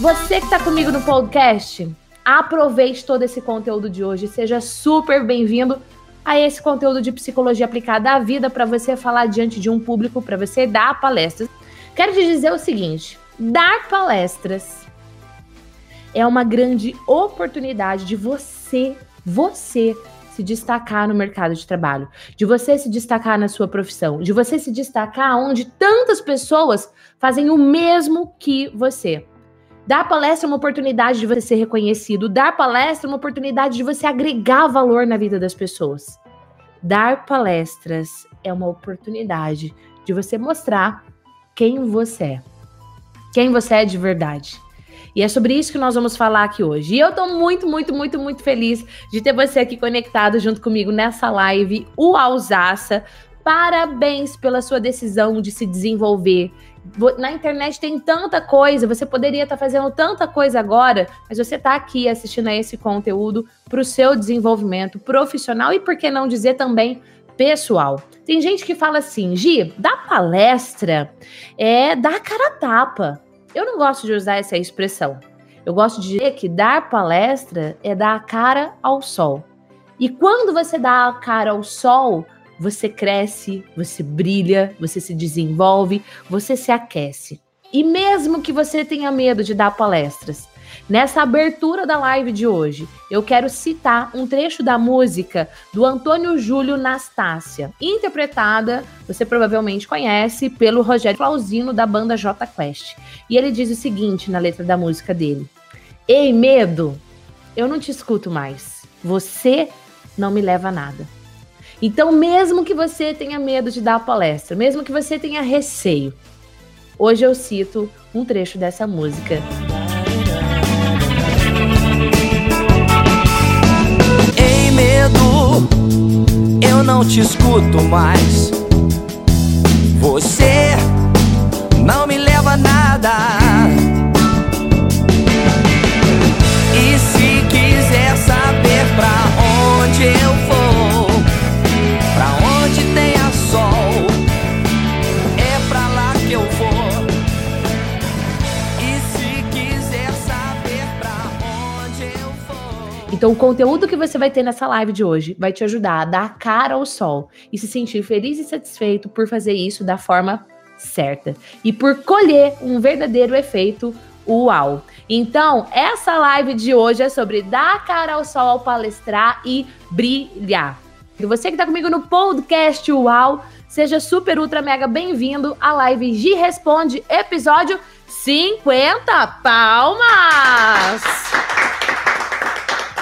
Você que está comigo no podcast, aproveite todo esse conteúdo de hoje. Seja super bem-vindo a esse conteúdo de psicologia aplicada à vida para você falar diante de um público, para você dar palestras. Quero te dizer o seguinte: dar palestras é uma grande oportunidade de você, você se destacar no mercado de trabalho, de você se destacar na sua profissão, de você se destacar onde tantas pessoas fazem o mesmo que você. Dar palestra é uma oportunidade de você ser reconhecido. Dar palestra é uma oportunidade de você agregar valor na vida das pessoas. Dar palestras é uma oportunidade de você mostrar quem você é. Quem você é de verdade. E é sobre isso que nós vamos falar aqui hoje. E eu tô muito, muito, muito, muito feliz de ter você aqui conectado junto comigo nessa live, o Alsaça. Parabéns pela sua decisão de se desenvolver, na internet tem tanta coisa, você poderia estar tá fazendo tanta coisa agora, mas você está aqui assistindo a esse conteúdo para o seu desenvolvimento profissional e, por que não dizer também, pessoal. Tem gente que fala assim, Gi, da palestra é dar cara a tapa. Eu não gosto de usar essa expressão. Eu gosto de dizer que dar palestra é dar a cara ao sol. E quando você dá a cara ao sol, você cresce, você brilha, você se desenvolve, você se aquece. E mesmo que você tenha medo de dar palestras, nessa abertura da live de hoje, eu quero citar um trecho da música do Antônio Júlio Nastácia, interpretada, você provavelmente conhece, pelo Rogério Clausino da banda J Quest. E ele diz o seguinte na letra da música dele: Ei, medo, eu não te escuto mais. Você não me leva a nada. Então, mesmo que você tenha medo de dar a palestra, mesmo que você tenha receio, hoje eu cito um trecho dessa música. Ei, medo, eu não te escuto mais. Você não me leva a nada. Então, o conteúdo que você vai ter nessa live de hoje vai te ajudar a dar cara ao sol e se sentir feliz e satisfeito por fazer isso da forma certa e por colher um verdadeiro efeito uau. Então, essa live de hoje é sobre dar cara ao sol ao palestrar e brilhar. E você que está comigo no podcast Uau, seja super ultra mega bem-vindo à live G Responde, episódio 50 palmas!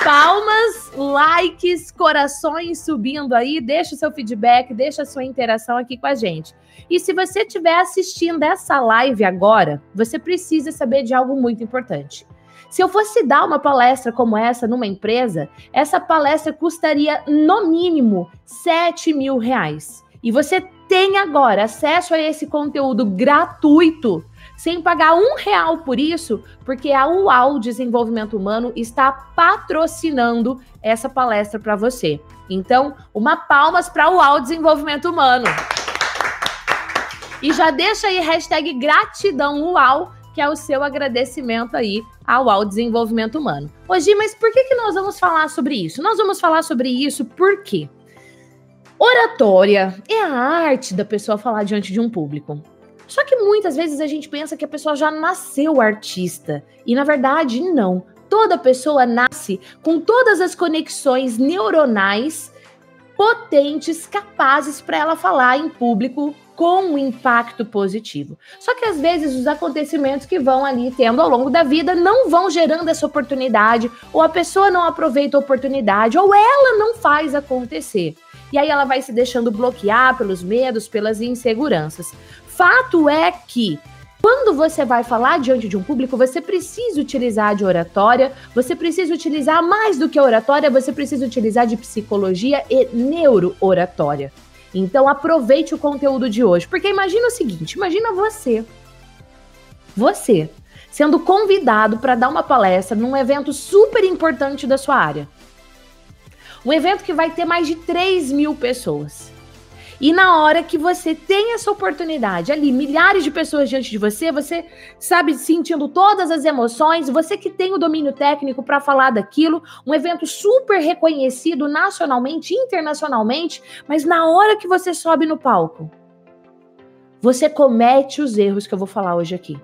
Palmas, likes, corações subindo aí. Deixa o seu feedback, deixa a sua interação aqui com a gente. E se você estiver assistindo essa live agora, você precisa saber de algo muito importante. Se eu fosse dar uma palestra como essa numa empresa, essa palestra custaria no mínimo 7 mil reais. E você tem agora acesso a esse conteúdo gratuito sem pagar um real por isso, porque a UAU Desenvolvimento Humano está patrocinando essa palestra para você. Então, uma palmas para o UAU Desenvolvimento Humano. E já deixa aí hashtag gratidão UAU, que é o seu agradecimento aí ao UAU Desenvolvimento Humano. Hoje, mas por que, que nós vamos falar sobre isso? Nós vamos falar sobre isso porque oratória é a arte da pessoa falar diante de um público. Só que muitas vezes a gente pensa que a pessoa já nasceu artista. E na verdade, não. Toda pessoa nasce com todas as conexões neuronais potentes, capazes para ela falar em público com um impacto positivo. Só que às vezes os acontecimentos que vão ali tendo ao longo da vida não vão gerando essa oportunidade, ou a pessoa não aproveita a oportunidade, ou ela não faz acontecer. E aí ela vai se deixando bloquear pelos medos, pelas inseguranças fato é que quando você vai falar diante de um público, você precisa utilizar de oratória, você precisa utilizar mais do que oratória, você precisa utilizar de psicologia e neuro-oratória. Então aproveite o conteúdo de hoje, porque imagina o seguinte, imagina você, você sendo convidado para dar uma palestra num evento super importante da sua área. Um evento que vai ter mais de 3 mil pessoas. E na hora que você tem essa oportunidade ali, milhares de pessoas diante de você, você sabe sentindo todas as emoções, você que tem o domínio técnico para falar daquilo, um evento super reconhecido nacionalmente, internacionalmente, mas na hora que você sobe no palco, você comete os erros que eu vou falar hoje aqui.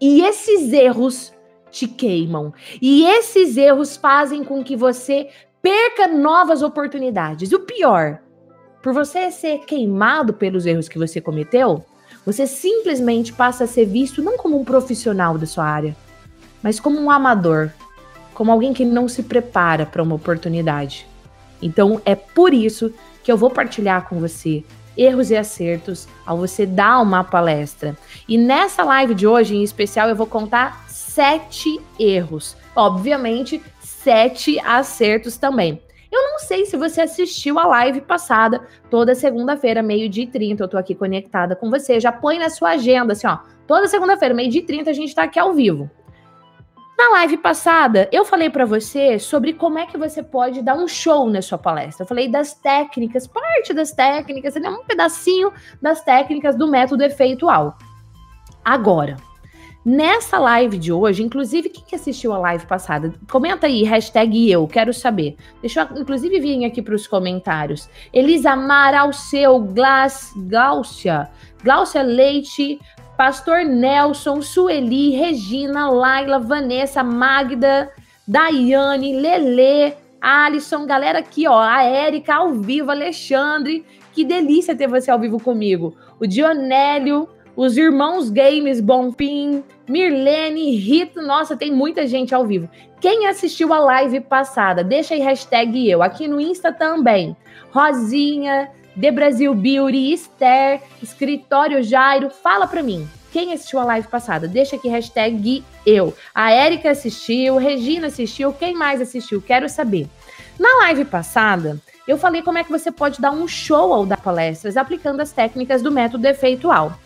E esses erros te queimam. E esses erros fazem com que você perca novas oportunidades. E o pior, por você ser queimado pelos erros que você cometeu, você simplesmente passa a ser visto não como um profissional da sua área, mas como um amador, como alguém que não se prepara para uma oportunidade. Então é por isso que eu vou partilhar com você erros e acertos ao você dar uma palestra. E nessa live de hoje, em especial, eu vou contar sete erros. Obviamente, sete acertos também. Eu não sei se você assistiu a live passada, toda segunda-feira, meio-dia e 30. Eu tô aqui conectada com você. Já põe na sua agenda, assim, ó. Toda segunda-feira, meio-dia e 30, a gente tá aqui ao vivo. Na live passada, eu falei para você sobre como é que você pode dar um show na sua palestra. Eu falei das técnicas, parte das técnicas, um pedacinho das técnicas do método efeitual. Agora, Nessa live de hoje, inclusive, quem que assistiu a live passada? Comenta aí, hashtag eu, quero saber. Deixa eu, inclusive, vir aqui para os comentários. Elisa Mara Alceu, Glass, Glaucia, Glaucia Leite, Pastor Nelson, Sueli, Regina, Laila, Vanessa, Magda, Daiane, Lele, Alisson, galera aqui, ó, a Érica ao vivo, Alexandre, que delícia ter você ao vivo comigo. O Dionélio, os irmãos Games, Bonfim, Mirlene, Rito, nossa, tem muita gente ao vivo. Quem assistiu a live passada, deixa aí hashtag eu, aqui no Insta também. Rosinha, The Brasil Beauty, Esther, Escritório Jairo, fala pra mim. Quem assistiu a live passada? Deixa aqui hashtag eu. A Érica assistiu, Regina assistiu, quem mais assistiu? Quero saber. Na live passada, eu falei como é que você pode dar um show ao dar palestras aplicando as técnicas do método efeitual.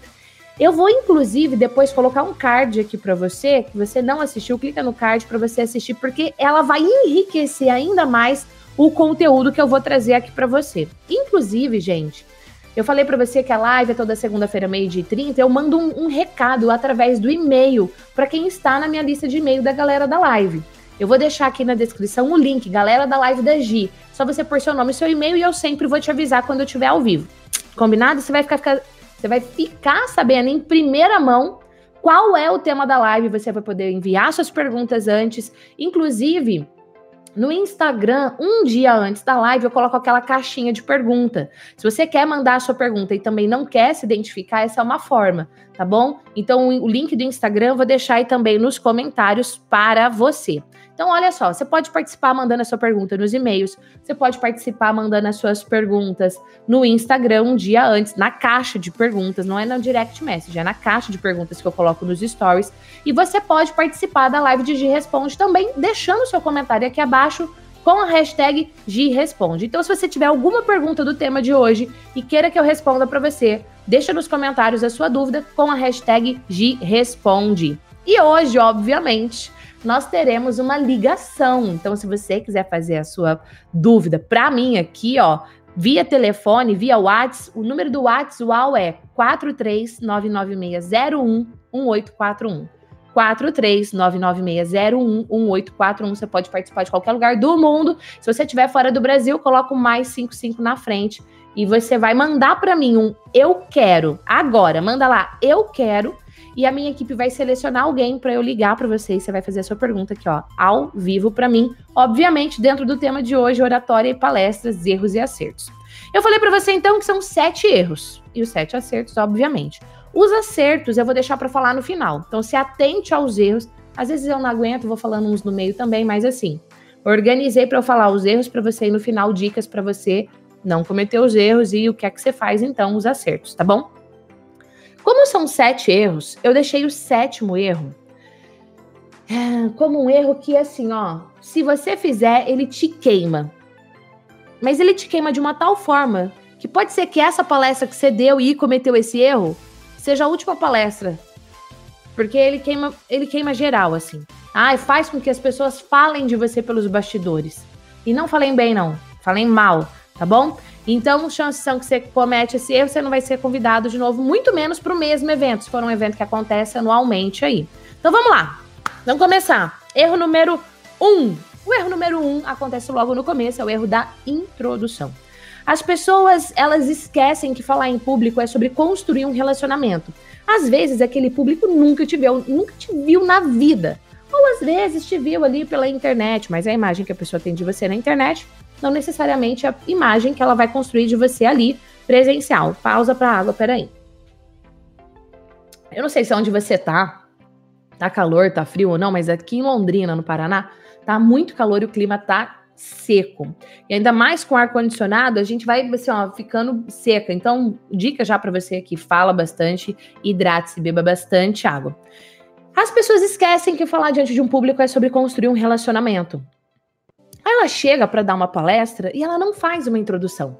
Eu vou, inclusive, depois colocar um card aqui para você, que você não assistiu, clica no card para você assistir, porque ela vai enriquecer ainda mais o conteúdo que eu vou trazer aqui para você. Inclusive, gente, eu falei para você que a live é toda segunda-feira, meio-dia e 30. Eu mando um, um recado através do e-mail para quem está na minha lista de e-mail da galera da live. Eu vou deixar aqui na descrição o link, galera da live da Gi. Só você pôr seu nome e seu e-mail e eu sempre vou te avisar quando eu estiver ao vivo. Combinado? Você vai ficar, ficar você vai ficar sabendo em primeira mão qual é o tema da live. Você vai poder enviar suas perguntas antes. Inclusive, no Instagram, um dia antes da live, eu coloco aquela caixinha de pergunta. Se você quer mandar a sua pergunta e também não quer se identificar, essa é uma forma, tá bom? Então, o link do Instagram eu vou deixar aí também nos comentários para você. Então, olha só, você pode participar mandando a sua pergunta nos e-mails, você pode participar mandando as suas perguntas no Instagram um dia antes, na caixa de perguntas, não é no direct message, é na caixa de perguntas que eu coloco nos stories. E você pode participar da live de G Responde também, deixando seu comentário aqui abaixo com a hashtag Responde. Então, se você tiver alguma pergunta do tema de hoje e queira que eu responda para você, deixa nos comentários a sua dúvida com a hashtag Responde. E hoje, obviamente, nós teremos uma ligação. Então, se você quiser fazer a sua dúvida para mim aqui, ó, via telefone, via WhatsApp, o número do WhatsApp é 43996011841. 43996011841. Você pode participar de qualquer lugar do mundo. Se você estiver fora do Brasil, coloca o mais 55 na frente e você vai mandar para mim um eu quero agora. Manda lá, eu quero e a minha equipe vai selecionar alguém para eu ligar para você e você vai fazer a sua pergunta aqui, ó, ao vivo para mim, obviamente dentro do tema de hoje, oratória e palestras, erros e acertos. Eu falei para você então que são sete erros e os sete acertos, obviamente. Os acertos eu vou deixar para falar no final. Então se atente aos erros. Às vezes eu não aguento, vou falando uns no meio também, mas assim, organizei para eu falar os erros para você e no final dicas para você não cometer os erros e o que é que você faz então os acertos, tá bom? Como são sete erros, eu deixei o sétimo erro é, como um erro que, assim, ó, se você fizer, ele te queima. Mas ele te queima de uma tal forma que pode ser que essa palestra que você deu e cometeu esse erro seja a última palestra. Porque ele queima, ele queima geral, assim. Ah, e faz com que as pessoas falem de você pelos bastidores. E não falem bem, não. Falem mal tá bom? Então, chances são que você comete esse erro, você não vai ser convidado de novo, muito menos para o mesmo evento, se for um evento que acontece anualmente aí. Então vamos lá, vamos começar. Erro número um. O erro número um acontece logo no começo, é o erro da introdução. As pessoas, elas esquecem que falar em público é sobre construir um relacionamento. Às vezes, aquele público nunca te viu, nunca te viu na vida. Ou às vezes te viu ali pela internet, mas a imagem que a pessoa tem de você na internet não necessariamente a imagem que ela vai construir de você ali presencial. Pausa para água, peraí. Eu não sei se é onde você tá, tá calor, tá frio ou não, mas aqui em Londrina, no Paraná, tá muito calor e o clima tá seco. E ainda mais com ar condicionado, a gente vai assim, ó, ficando seca. Então, dica já para você aqui, fala bastante, hidrate-se, beba bastante água. As pessoas esquecem que falar diante de um público é sobre construir um relacionamento. Ela chega para dar uma palestra e ela não faz uma introdução.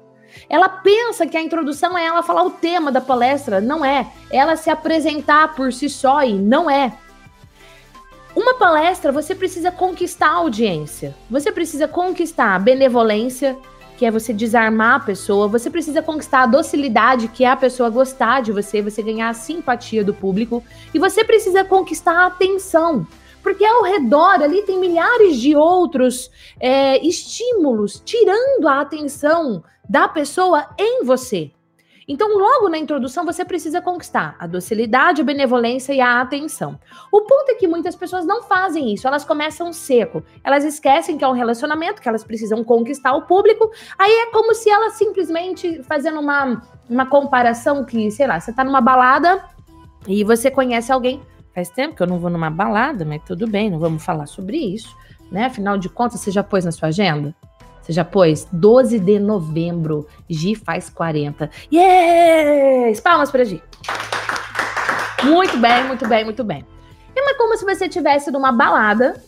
Ela pensa que a introdução é ela falar o tema da palestra, não é. Ela se apresentar por si só e não é. Uma palestra, você precisa conquistar a audiência. Você precisa conquistar a benevolência, que é você desarmar a pessoa. Você precisa conquistar a docilidade, que é a pessoa gostar de você, você ganhar a simpatia do público. E você precisa conquistar a atenção. Porque ao redor ali tem milhares de outros é, estímulos tirando a atenção da pessoa em você. Então, logo na introdução, você precisa conquistar a docilidade, a benevolência e a atenção. O ponto é que muitas pessoas não fazem isso, elas começam seco. Elas esquecem que é um relacionamento, que elas precisam conquistar o público. Aí é como se elas simplesmente fazendo uma, uma comparação que, sei lá, você tá numa balada e você conhece alguém. Faz tempo que eu não vou numa balada, mas tudo bem, não vamos falar sobre isso, né? Afinal de contas, você já pôs na sua agenda? Você já pôs? 12 de novembro. Gi faz 40. Yes! Palmas pra Gi. Muito bem, muito bem, muito bem. É como se você estivesse numa balada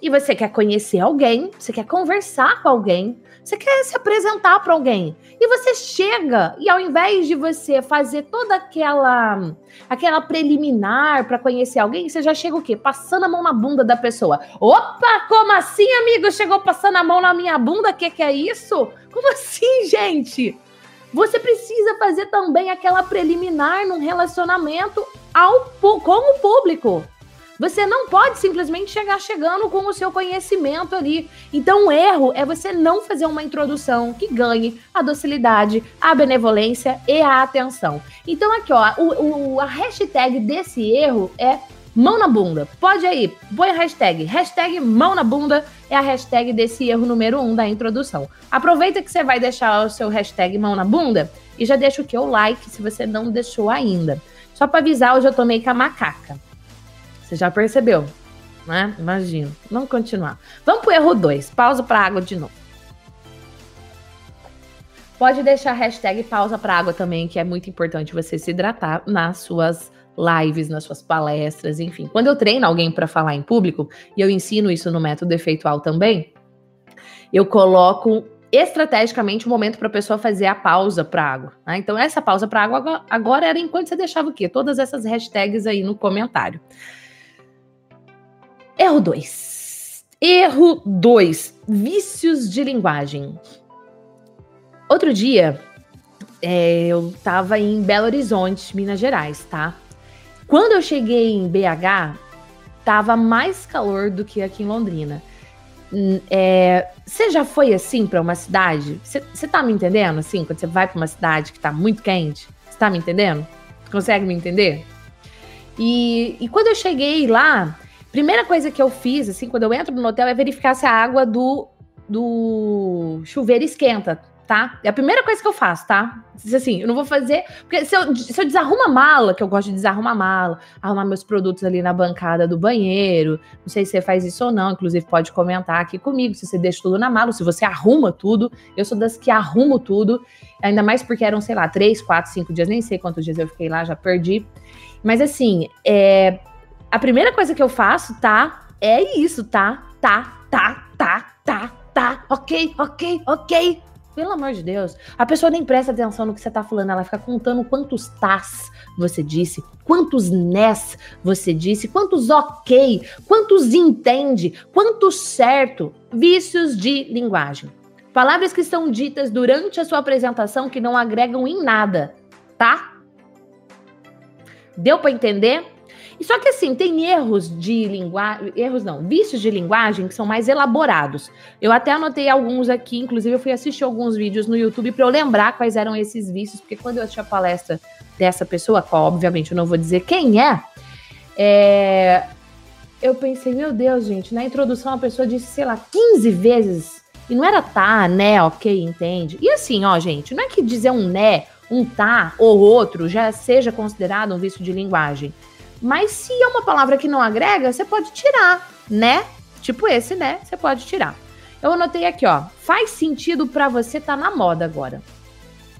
e você quer conhecer alguém, você quer conversar com alguém, você quer se apresentar para alguém. E você chega e ao invés de você fazer toda aquela aquela preliminar para conhecer alguém, você já chega o quê? Passando a mão na bunda da pessoa. Opa, como assim, amigo? Chegou passando a mão na minha bunda? Que que é isso? Como assim, gente? Você precisa fazer também aquela preliminar num relacionamento ao com o público. Você não pode simplesmente chegar chegando com o seu conhecimento ali. Então, o erro é você não fazer uma introdução que ganhe a docilidade, a benevolência e a atenção. Então, aqui, ó, o, o a hashtag desse erro é mão na bunda. Pode aí, põe a hashtag. Hashtag mão na bunda é a hashtag desse erro número um da introdução. Aproveita que você vai deixar o seu hashtag mão na bunda e já deixa o que? O like se você não deixou ainda. Só para avisar, hoje eu tomei com a macaca. Você já percebeu, né? Imagino. Vamos continuar. Vamos pro erro 2. Pausa para água de novo. Pode deixar a hashtag pausa para água também, que é muito importante você se hidratar nas suas lives, nas suas palestras, enfim. Quando eu treino alguém para falar em público, e eu ensino isso no método efeitual também, eu coloco estrategicamente o um momento para a pessoa fazer a pausa para água. Né? Então, essa pausa para água agora era enquanto você deixava o quê? Todas essas hashtags aí no comentário. Erro 2. Erro 2. Vícios de linguagem. Outro dia, é, eu estava em Belo Horizonte, Minas Gerais, tá? Quando eu cheguei em BH, tava mais calor do que aqui em Londrina. Hum, é, você já foi assim para uma cidade? Você tá me entendendo? Assim, quando você vai para uma cidade que tá muito quente, você tá me entendendo? Consegue me entender? E, e quando eu cheguei lá, Primeira coisa que eu fiz, assim, quando eu entro no hotel, é verificar se a água do, do chuveiro esquenta, tá? É a primeira coisa que eu faço, tá? Assim, eu não vou fazer. Porque se eu, se eu desarrumo a mala, que eu gosto de desarrumar a mala, arrumar meus produtos ali na bancada do banheiro, não sei se você faz isso ou não, inclusive pode comentar aqui comigo se você deixa tudo na mala, se você arruma tudo. Eu sou das que arrumo tudo, ainda mais porque eram, sei lá, três, quatro, cinco dias, nem sei quantos dias eu fiquei lá, já perdi. Mas assim, é a primeira coisa que eu faço, tá? É isso, tá? Tá, tá, tá, tá, tá. Ok, ok, ok. Pelo amor de Deus. A pessoa nem presta atenção no que você tá falando, ela fica contando quantos tás você disse, quantos nes você disse, quantos ok, quantos entende, quantos certo. Vícios de linguagem. Palavras que são ditas durante a sua apresentação que não agregam em nada, tá? Deu para entender? E só que assim, tem erros de linguagem, erros não, vícios de linguagem que são mais elaborados. Eu até anotei alguns aqui, inclusive eu fui assistir alguns vídeos no YouTube para eu lembrar quais eram esses vícios, porque quando eu assisti a palestra dessa pessoa, qual obviamente eu não vou dizer quem é, é eu pensei, meu Deus, gente, na introdução a pessoa disse, sei lá, 15 vezes e não era tá, né, ok, entende? E assim, ó, gente, não é que dizer um né, um tá ou outro já seja considerado um vício de linguagem. Mas se é uma palavra que não agrega, você pode tirar, né? Tipo esse, né? Você pode tirar. Eu anotei aqui, ó. Faz sentido para você tá na moda agora.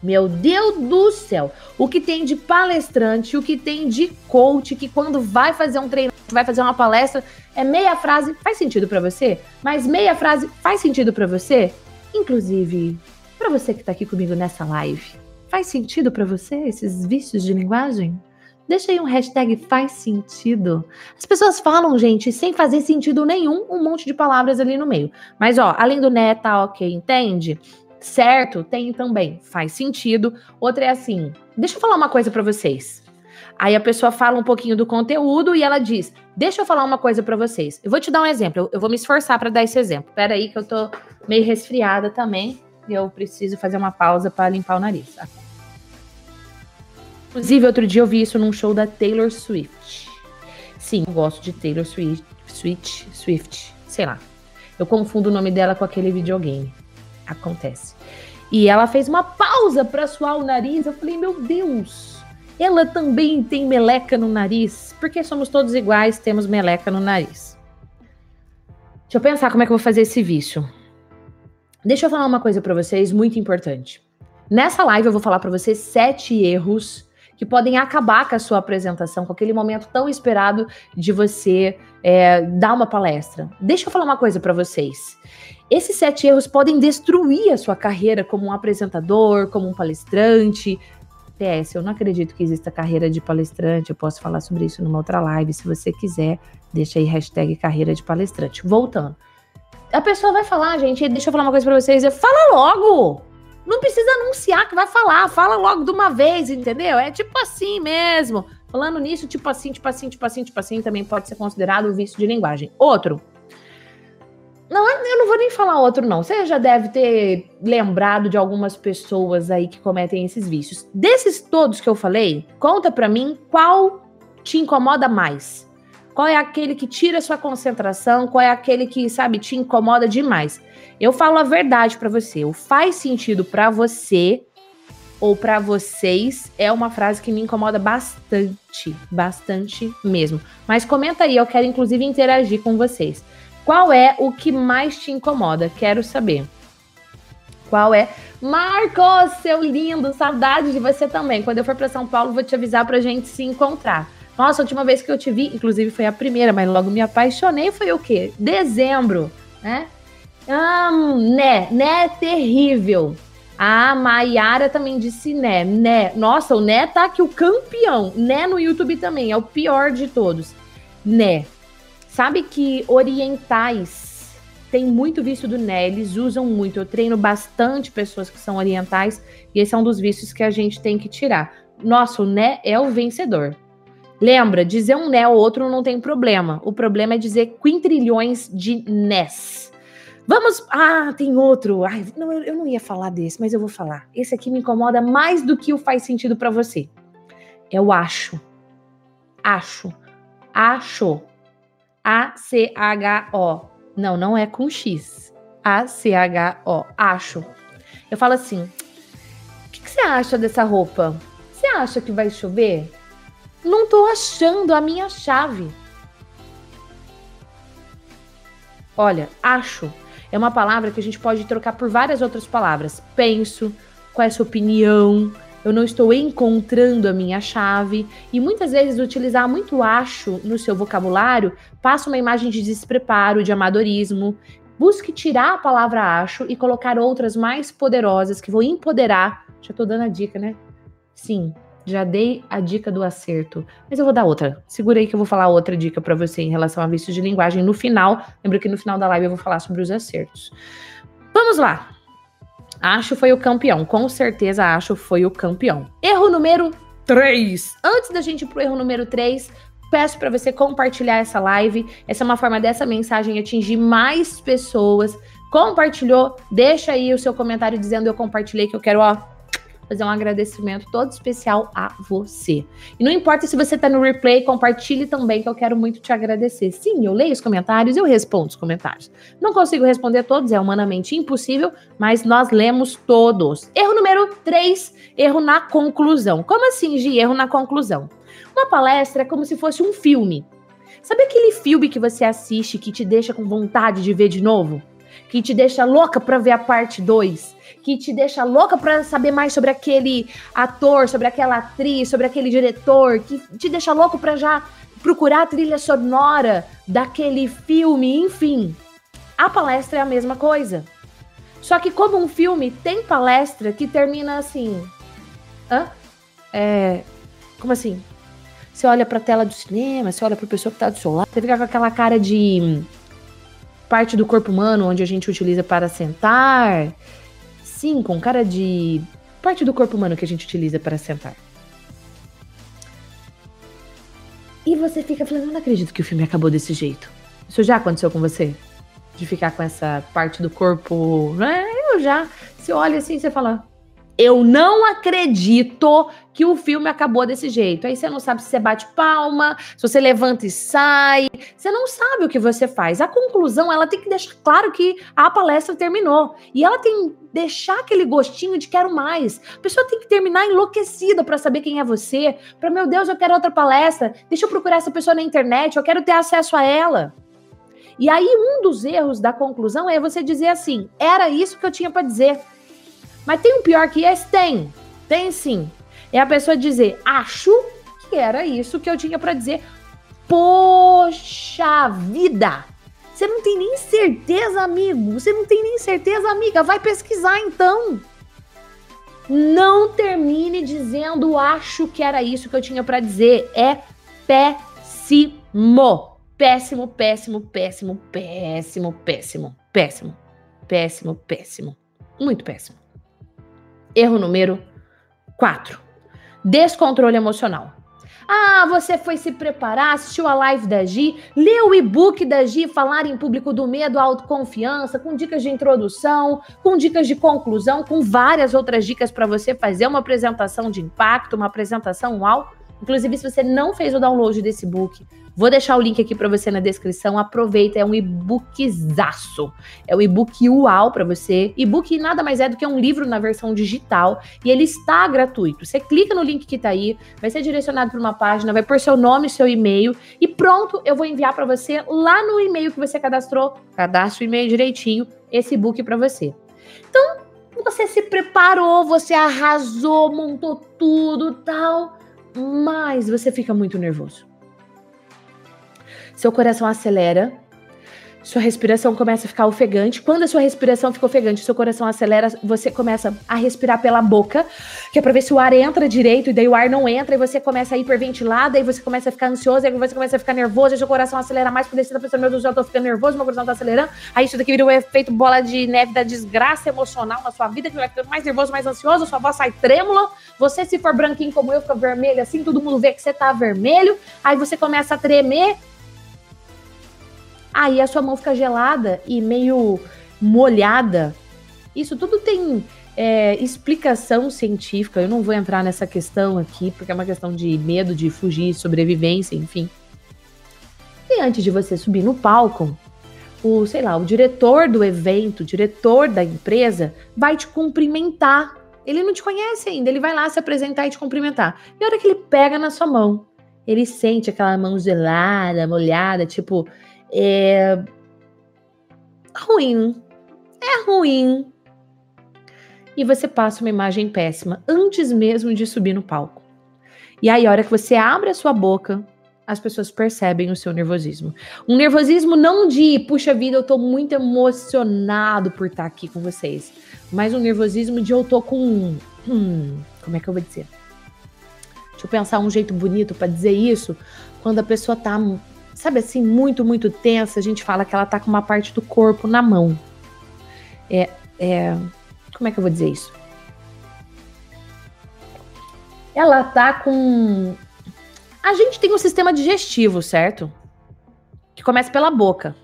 Meu Deus do céu. O que tem de palestrante, o que tem de coach que quando vai fazer um treino, vai fazer uma palestra, é meia frase, faz sentido para você? Mas meia frase faz sentido para você? Inclusive, para você que tá aqui comigo nessa live, faz sentido para você esses vícios de linguagem? Deixa aí um hashtag faz sentido. As pessoas falam, gente, sem fazer sentido nenhum, um monte de palavras ali no meio. Mas, ó, além do né, tá ok, entende? Certo, tem também, faz sentido. Outra é assim, deixa eu falar uma coisa para vocês. Aí a pessoa fala um pouquinho do conteúdo e ela diz: Deixa eu falar uma coisa para vocês. Eu vou te dar um exemplo. Eu, vou me esforçar para dar esse exemplo. Pera aí que eu tô meio resfriada também e eu preciso fazer uma pausa para limpar o nariz. Inclusive, outro dia eu vi isso num show da Taylor Swift. Sim, eu gosto de Taylor Swift, Swift, Swift, sei lá. Eu confundo o nome dela com aquele videogame. Acontece. E ela fez uma pausa para suar o nariz. Eu falei, meu Deus, ela também tem meleca no nariz, porque somos todos iguais, temos meleca no nariz. Deixa eu pensar como é que eu vou fazer esse vício. Deixa eu falar uma coisa para vocês muito importante. Nessa live eu vou falar para vocês sete erros que podem acabar com a sua apresentação, com aquele momento tão esperado de você é, dar uma palestra. Deixa eu falar uma coisa para vocês. Esses sete erros podem destruir a sua carreira como um apresentador, como um palestrante, PS, eu não acredito que exista carreira de palestrante, eu posso falar sobre isso numa outra live, se você quiser, deixa aí hashtag carreira de palestrante. Voltando. A pessoa vai falar, gente, deixa eu falar uma coisa pra vocês, fala logo! Não precisa anunciar que vai falar, fala logo de uma vez, entendeu? É tipo assim mesmo. Falando nisso, tipo assim, tipo assim, tipo assim, tipo assim, também pode ser considerado um vício de linguagem. Outro, não, eu não vou nem falar outro, não. Você já deve ter lembrado de algumas pessoas aí que cometem esses vícios. Desses todos que eu falei, conta para mim qual te incomoda mais. Qual é aquele que tira sua concentração? Qual é aquele que, sabe, te incomoda demais? Eu falo a verdade para você. O faz sentido para você ou para vocês é uma frase que me incomoda bastante, bastante mesmo. Mas comenta aí, eu quero inclusive interagir com vocês. Qual é o que mais te incomoda? Quero saber. Qual é? Marcos, seu lindo, saudade de você também. Quando eu for para São Paulo, vou te avisar pra gente se encontrar. Nossa, a última vez que eu te vi, inclusive foi a primeira, mas logo me apaixonei, foi o quê? Dezembro, né? Hum, né, né, terrível. A Maiara também disse né, né. Nossa, o né tá aqui o campeão. Né no YouTube também, é o pior de todos. Né. Sabe que orientais tem muito vício do né, eles usam muito. Eu treino bastante pessoas que são orientais e esse é um dos vícios que a gente tem que tirar. Nossa, o né é o vencedor. Lembra, dizer um né ou outro não tem problema. O problema é dizer quintrilhões de nés. Vamos. Ah, tem outro. Ai, não, eu não ia falar desse, mas eu vou falar. Esse aqui me incomoda mais do que o faz sentido para você. É o acho. Acho. Acho. A-C-H-O. Não, não é com X. A-C-H-O. Acho. Eu falo assim: o que, que você acha dessa roupa? Você acha que vai chover? Não tô achando a minha chave. Olha, acho é uma palavra que a gente pode trocar por várias outras palavras. Penso, qual é a sua opinião, eu não estou encontrando a minha chave. E muitas vezes utilizar muito acho no seu vocabulário passa uma imagem de despreparo, de amadorismo. Busque tirar a palavra acho e colocar outras mais poderosas que vão empoderar. Já estou dando a dica, né? Sim, já dei a dica do acerto, mas eu vou dar outra. Segura aí que eu vou falar outra dica para você em relação a vícios de linguagem no final. Lembra que no final da live eu vou falar sobre os acertos. Vamos lá. Acho foi o campeão. Com certeza, acho foi o campeão. Erro número 3. Antes da gente ir pro erro número 3, peço para você compartilhar essa live. Essa é uma forma dessa mensagem atingir mais pessoas. Compartilhou? Deixa aí o seu comentário dizendo eu compartilhei que eu quero, ó, fazer um agradecimento todo especial a você. E não importa se você tá no replay, compartilhe também, que eu quero muito te agradecer. Sim, eu leio os comentários, eu respondo os comentários. Não consigo responder todos, é humanamente impossível, mas nós lemos todos. Erro número 3, erro na conclusão. Como assim, Gi? Erro na conclusão. Uma palestra é como se fosse um filme. Sabe aquele filme que você assiste que te deixa com vontade de ver de novo? Que te deixa louca para ver a parte 2? Que te deixa louca para saber mais sobre aquele ator, sobre aquela atriz, sobre aquele diretor? Que te deixa louco para já procurar a trilha sonora daquele filme, enfim. A palestra é a mesma coisa. Só que como um filme, tem palestra que termina assim. Hã? É. Como assim? Você olha para a tela do cinema, você olha para a pessoa que está do seu lado, você fica com aquela cara de parte do corpo humano onde a gente utiliza para sentar. Sim, com cara de parte do corpo humano que a gente utiliza para sentar. E você fica falando, não acredito que o filme acabou desse jeito. Isso já aconteceu com você? De ficar com essa parte do corpo, né? Eu já. Você olha assim, você fala, eu não acredito que o filme acabou desse jeito. Aí você não sabe se você bate palma, se você levanta e sai. Você não sabe o que você faz. A conclusão, ela tem que deixar claro que a palestra terminou. E ela tem que deixar aquele gostinho de quero mais. A pessoa tem que terminar enlouquecida para saber quem é você. Para, meu Deus, eu quero outra palestra. Deixa eu procurar essa pessoa na internet, eu quero ter acesso a ela. E aí, um dos erros da conclusão é você dizer assim: era isso que eu tinha para dizer. Mas tem um pior que esse? Tem. Tem sim. É a pessoa dizer, acho que era isso que eu tinha para dizer. Poxa vida! Você não tem nem certeza, amigo. Você não tem nem certeza, amiga. Vai pesquisar então. Não termine dizendo acho que era isso que eu tinha para dizer. É péssimo. Péssimo, péssimo, péssimo, péssimo, péssimo, péssimo, péssimo, péssimo. Muito péssimo. Erro número 4. Descontrole emocional. Ah, você foi se preparar, assistiu a live da Gi, leu o e-book da Gi, Falar em Público do Medo, Autoconfiança, com dicas de introdução, com dicas de conclusão, com várias outras dicas para você fazer uma apresentação de impacto, uma apresentação uau. Inclusive, se você não fez o download desse book, Vou deixar o link aqui para você na descrição. Aproveita, é um e-bookzaço. É o e-book UAU para você. E-book nada mais é do que um livro na versão digital e ele está gratuito. Você clica no link que está aí, vai ser direcionado para uma página, vai pôr seu nome, seu e-mail e pronto, eu vou enviar para você lá no e-mail que você cadastrou. Cadastre o e-mail direitinho, esse e-book para você. Então, você se preparou, você arrasou, montou tudo, tal, mas você fica muito nervoso seu coração acelera, sua respiração começa a ficar ofegante. Quando a sua respiração fica ofegante, seu coração acelera, você começa a respirar pela boca, que é pra ver se o ar entra direito, e daí o ar não entra, e você começa a hiperventilar, daí você começa a ficar ansioso, aí você começa a ficar nervoso, e seu coração acelera mais por descer da pessoa, meu Deus, eu tô ficando nervoso, meu coração tá acelerando. Aí isso daqui vira um efeito bola de neve da desgraça emocional na sua vida, que vai ficando mais nervoso, mais ansioso, sua voz sai trêmula. Você, se for branquinho como eu, fica vermelho assim, todo mundo vê que você tá vermelho, aí você começa a tremer Aí a sua mão fica gelada e meio molhada. Isso tudo tem é, explicação científica. Eu não vou entrar nessa questão aqui, porque é uma questão de medo de fugir, sobrevivência, enfim. E antes de você subir no palco, o, sei lá, o diretor do evento, o diretor da empresa, vai te cumprimentar. Ele não te conhece ainda, ele vai lá se apresentar e te cumprimentar. E a hora que ele pega na sua mão, ele sente aquela mão gelada, molhada, tipo, é ruim. É ruim. E você passa uma imagem péssima antes mesmo de subir no palco. E aí, a hora que você abre a sua boca, as pessoas percebem o seu nervosismo. Um nervosismo não de, puxa vida, eu tô muito emocionado por estar aqui com vocês, mas um nervosismo de eu tô com. Hum, como é que eu vou dizer? Deixa eu pensar um jeito bonito para dizer isso. Quando a pessoa tá sabe assim, muito, muito tensa, a gente fala que ela tá com uma parte do corpo na mão. É, é Como é que eu vou dizer isso? Ela tá com. A gente tem um sistema digestivo, certo? Que começa pela boca.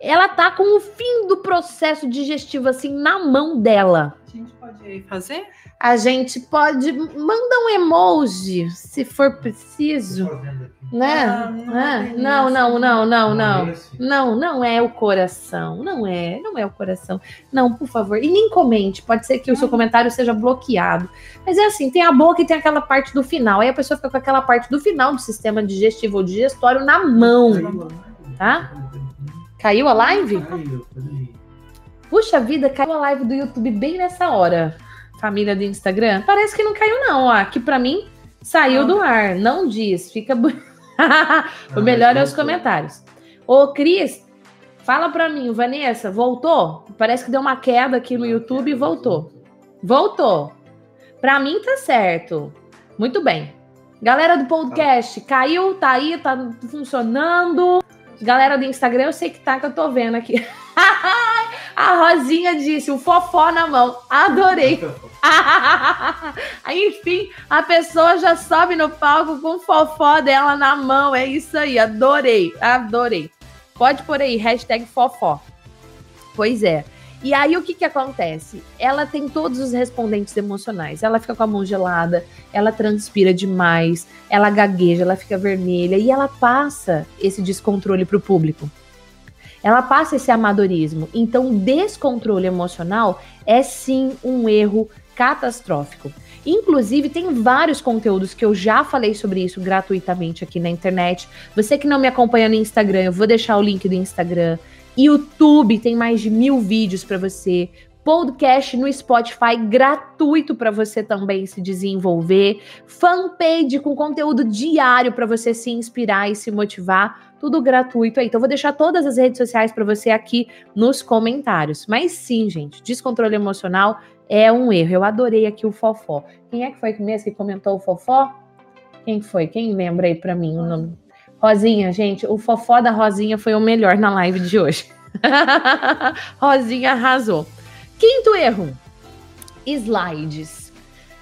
Ela tá com o fim do processo digestivo assim na mão dela. A gente pode fazer? A gente pode. Manda um emoji, se for preciso. Né? Ah, não Ah, é não, esse. não, não, não, Não não. é esse? Não, não é o coração. Não é, não é o coração. Não, por favor. E nem comente. Pode ser que o seu comentário seja bloqueado. Mas é assim, tem a boca e tem aquela parte do final. Aí a pessoa fica com aquela parte do final do sistema digestivo ou digestório na mão. Tá? Caiu a live? Caiu. Puxa vida, caiu a live do YouTube bem nessa hora. Família do Instagram. Parece que não caiu, não. Ó, aqui pra mim saiu do ar. Não diz. Fica. o melhor é os comentários. Ô, Cris, fala pra mim, Vanessa, voltou? Parece que deu uma queda aqui no YouTube e voltou. Voltou. Pra mim tá certo. Muito bem. Galera do podcast, caiu, tá aí, tá funcionando. Galera do Instagram, eu sei que tá, que eu tô vendo aqui. A Rosinha disse, o fofó na mão. Adorei. Enfim, a pessoa já sobe no palco com o fofó dela na mão. É isso aí, adorei, adorei. Pode pôr aí, hashtag fofó. Pois é. E aí, o que que acontece? Ela tem todos os respondentes emocionais. Ela fica com a mão gelada, ela transpira demais, ela gagueja, ela fica vermelha e ela passa esse descontrole pro público. Ela passa esse amadorismo. Então, descontrole emocional é sim um erro catastrófico. Inclusive, tem vários conteúdos que eu já falei sobre isso gratuitamente aqui na internet. Você que não me acompanha no Instagram, eu vou deixar o link do Instagram. YouTube tem mais de mil vídeos para você. Podcast no Spotify gratuito para você também se desenvolver. Fanpage com conteúdo diário para você se inspirar e se motivar. Tudo gratuito aí. Então, vou deixar todas as redes sociais para você aqui nos comentários. Mas sim, gente, descontrole emocional é um erro. Eu adorei aqui o fofó. Quem é que foi mesmo que comentou o fofó? Quem foi? Quem lembra aí para mim o nome? Rosinha, gente, o fofó da Rosinha foi o melhor na live de hoje. Rosinha arrasou. Quinto erro: slides.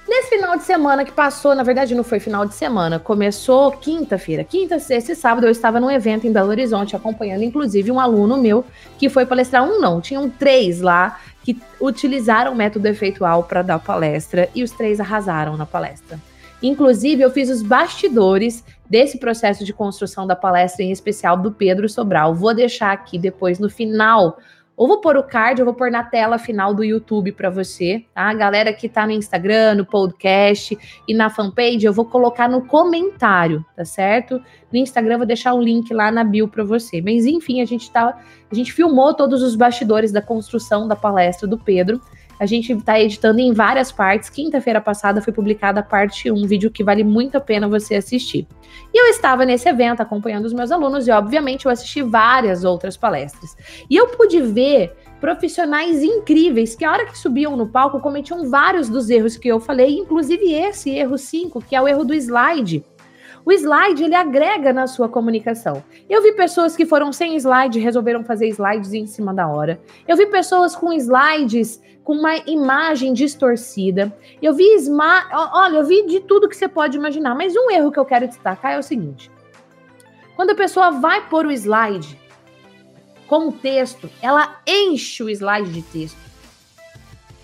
Nesse final de semana que passou, na verdade não foi final de semana, começou quinta-feira. Quinta, sexta e sábado eu estava num evento em Belo Horizonte, acompanhando inclusive um aluno meu que foi palestrar. Um não, tinham três lá que utilizaram o método efeitual para dar palestra e os três arrasaram na palestra. Inclusive, eu fiz os bastidores desse processo de construção da palestra, em especial do Pedro Sobral. Vou deixar aqui depois no final. Ou vou pôr o card, eu vou pôr na tela final do YouTube para você, tá? A galera que tá no Instagram, no podcast e na fanpage, eu vou colocar no comentário, tá certo? No Instagram eu vou deixar o link lá na bio para você. Mas enfim, a gente tá, a gente filmou todos os bastidores da construção da palestra do Pedro. A gente está editando em várias partes. Quinta-feira passada foi publicada a parte 1, um vídeo que vale muito a pena você assistir. E eu estava nesse evento acompanhando os meus alunos e, obviamente, eu assisti várias outras palestras. E eu pude ver profissionais incríveis que, a hora que subiam no palco, cometiam vários dos erros que eu falei, inclusive esse erro 5, que é o erro do slide. O slide ele agrega na sua comunicação. Eu vi pessoas que foram sem slide e resolveram fazer slides em cima da hora. Eu vi pessoas com slides com uma imagem distorcida. Eu vi esma... olha, eu vi de tudo que você pode imaginar, mas um erro que eu quero destacar é o seguinte: quando a pessoa vai pôr o slide com o texto, ela enche o slide de texto.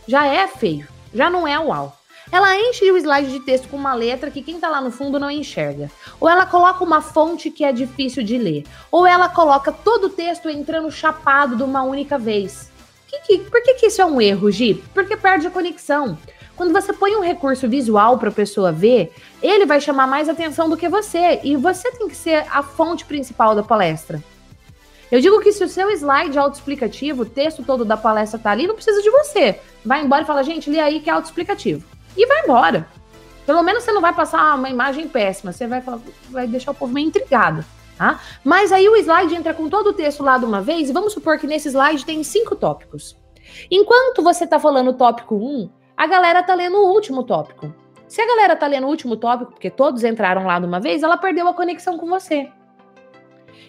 Já é feio, já não é uau. Ela enche o slide de texto com uma letra que quem tá lá no fundo não enxerga. Ou ela coloca uma fonte que é difícil de ler. Ou ela coloca todo o texto entrando chapado de uma única vez. Que que, por que, que isso é um erro, Gi? Porque perde a conexão. Quando você põe um recurso visual para a pessoa ver, ele vai chamar mais atenção do que você. E você tem que ser a fonte principal da palestra. Eu digo que se o seu slide autoexplicativo, o texto todo da palestra tá ali, não precisa de você. Vai embora e fala, gente, lê aí que é autoexplicativo. E vai embora. Pelo menos você não vai passar uma imagem péssima. Você vai, falar, vai deixar o povo meio intrigado. Tá? Mas aí o slide entra com todo o texto lá de uma vez, e vamos supor que nesse slide tem cinco tópicos. Enquanto você está falando o tópico 1, a galera tá lendo o último tópico. Se a galera tá lendo o último tópico, porque todos entraram lá de uma vez, ela perdeu a conexão com você.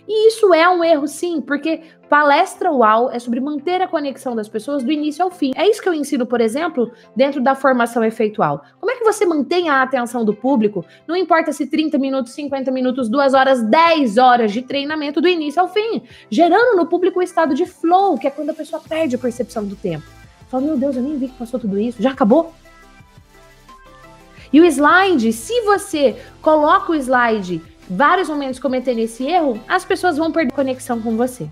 E isso é um erro, sim, porque palestra UAU é sobre manter a conexão das pessoas do início ao fim. É isso que eu ensino, por exemplo, dentro da formação efeitual. Como é que você mantém a atenção do público? Não importa se 30 minutos, 50 minutos, 2 horas, 10 horas de treinamento do início ao fim, gerando no público o estado de flow, que é quando a pessoa perde a percepção do tempo. Fala, meu Deus, eu nem vi que passou tudo isso, já acabou? E o slide, se você coloca o slide vários momentos cometendo esse erro, as pessoas vão perder conexão com você.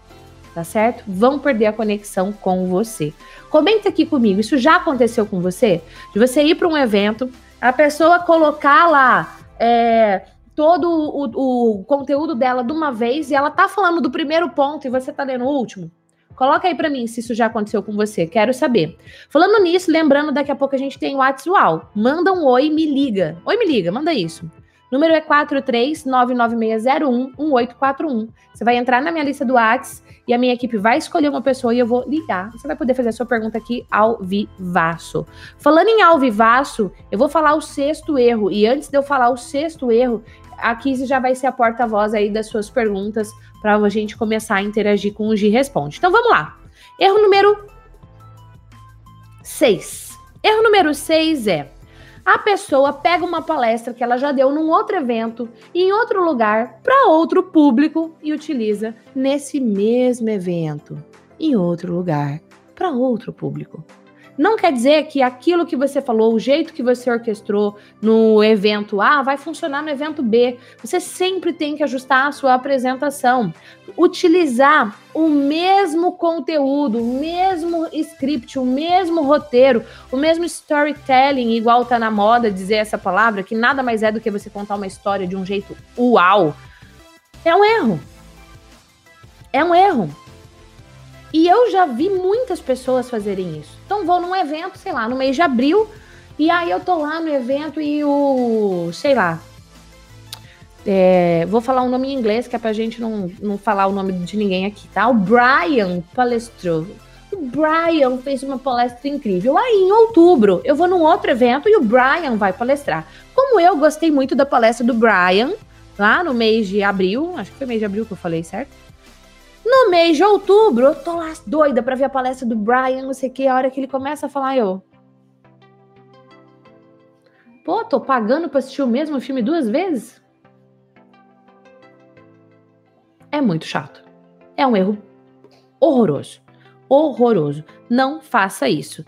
Tá certo? Vão perder a conexão com você. Comenta aqui comigo, isso já aconteceu com você? De você ir para um evento, a pessoa colocar lá é, todo o, o, conteúdo dela de uma vez e ela tá falando do primeiro ponto e você tá lendo o último? Coloca aí para mim se isso já aconteceu com você, quero saber. Falando nisso, lembrando, daqui a pouco a gente tem o WhatsApp. Manda um oi, me liga. Oi, me liga, manda isso. Número é 43996011841. Você vai entrar na minha lista do Whats e a minha equipe vai escolher uma pessoa e eu vou ligar. Você vai poder fazer a sua pergunta aqui ao vivaço. Falando em ao vivaço, eu vou falar o sexto erro. E antes de eu falar o sexto erro, a Kizzy já vai ser a porta-voz aí das suas perguntas para a gente começar a interagir com o G Responde. Então vamos lá. Erro número 6. Erro número 6 é a pessoa pega uma palestra que ela já deu num outro evento, em outro lugar, para outro público e utiliza nesse mesmo evento, em outro lugar, para outro público. Não quer dizer que aquilo que você falou, o jeito que você orquestrou no evento A, vai funcionar no evento B. Você sempre tem que ajustar a sua apresentação. Utilizar o mesmo conteúdo, o mesmo script, o mesmo roteiro, o mesmo storytelling, igual tá na moda dizer essa palavra, que nada mais é do que você contar uma história de um jeito uau. É um erro. É um erro. E eu já vi muitas pessoas fazerem isso. Então vou num evento, sei lá, no mês de abril, e aí eu tô lá no evento e o, sei lá, é, vou falar um nome em inglês, que é pra gente não, não falar o nome de ninguém aqui, tá? O Brian palestrou. O Brian fez uma palestra incrível. Aí, em outubro, eu vou num outro evento e o Brian vai palestrar. Como eu gostei muito da palestra do Brian, lá no mês de abril, acho que foi mês de abril que eu falei, certo? No mês de outubro, eu tô lá doida pra ver a palestra do Brian, não sei o que. A hora que ele começa a falar, eu. Pô, tô pagando pra assistir o mesmo filme duas vezes? É muito chato. É um erro horroroso. Horroroso. Não faça isso.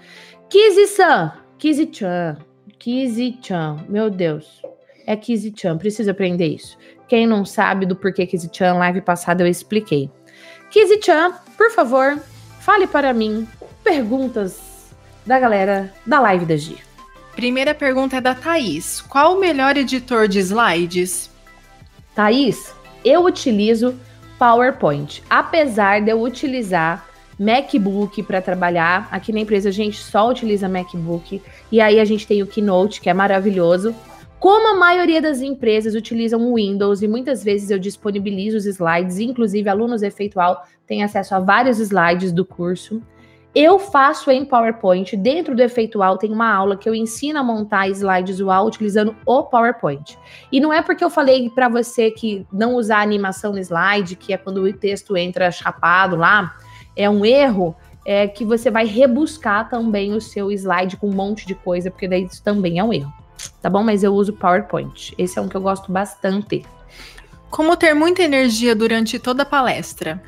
Kizzy-san. Kizzy-chan. Kizzy-chan. Meu Deus. É Kizzy-chan. Preciso aprender isso. Quem não sabe do porquê Kizzy-chan, live passada eu expliquei. Kizzy-chan, por favor, fale para mim perguntas da galera da live da G. Primeira pergunta é da Thaís. Qual o melhor editor de slides? Thaís, eu utilizo PowerPoint. Apesar de eu utilizar MacBook para trabalhar, aqui na empresa a gente só utiliza MacBook. E aí a gente tem o Keynote, que é maravilhoso. Como a maioria das empresas utilizam o Windows e muitas vezes eu disponibilizo os slides, inclusive alunos efeitual têm acesso a vários slides do curso. Eu faço em PowerPoint, dentro do Efeitual tem uma aula que eu ensino a montar slides UAU utilizando o PowerPoint. E não é porque eu falei para você que não usar animação no slide, que é quando o texto entra chapado lá, é um erro, é que você vai rebuscar também o seu slide com um monte de coisa, porque daí isso também é um erro tá bom? Mas eu uso PowerPoint. Esse é um que eu gosto bastante. Como ter muita energia durante toda a palestra?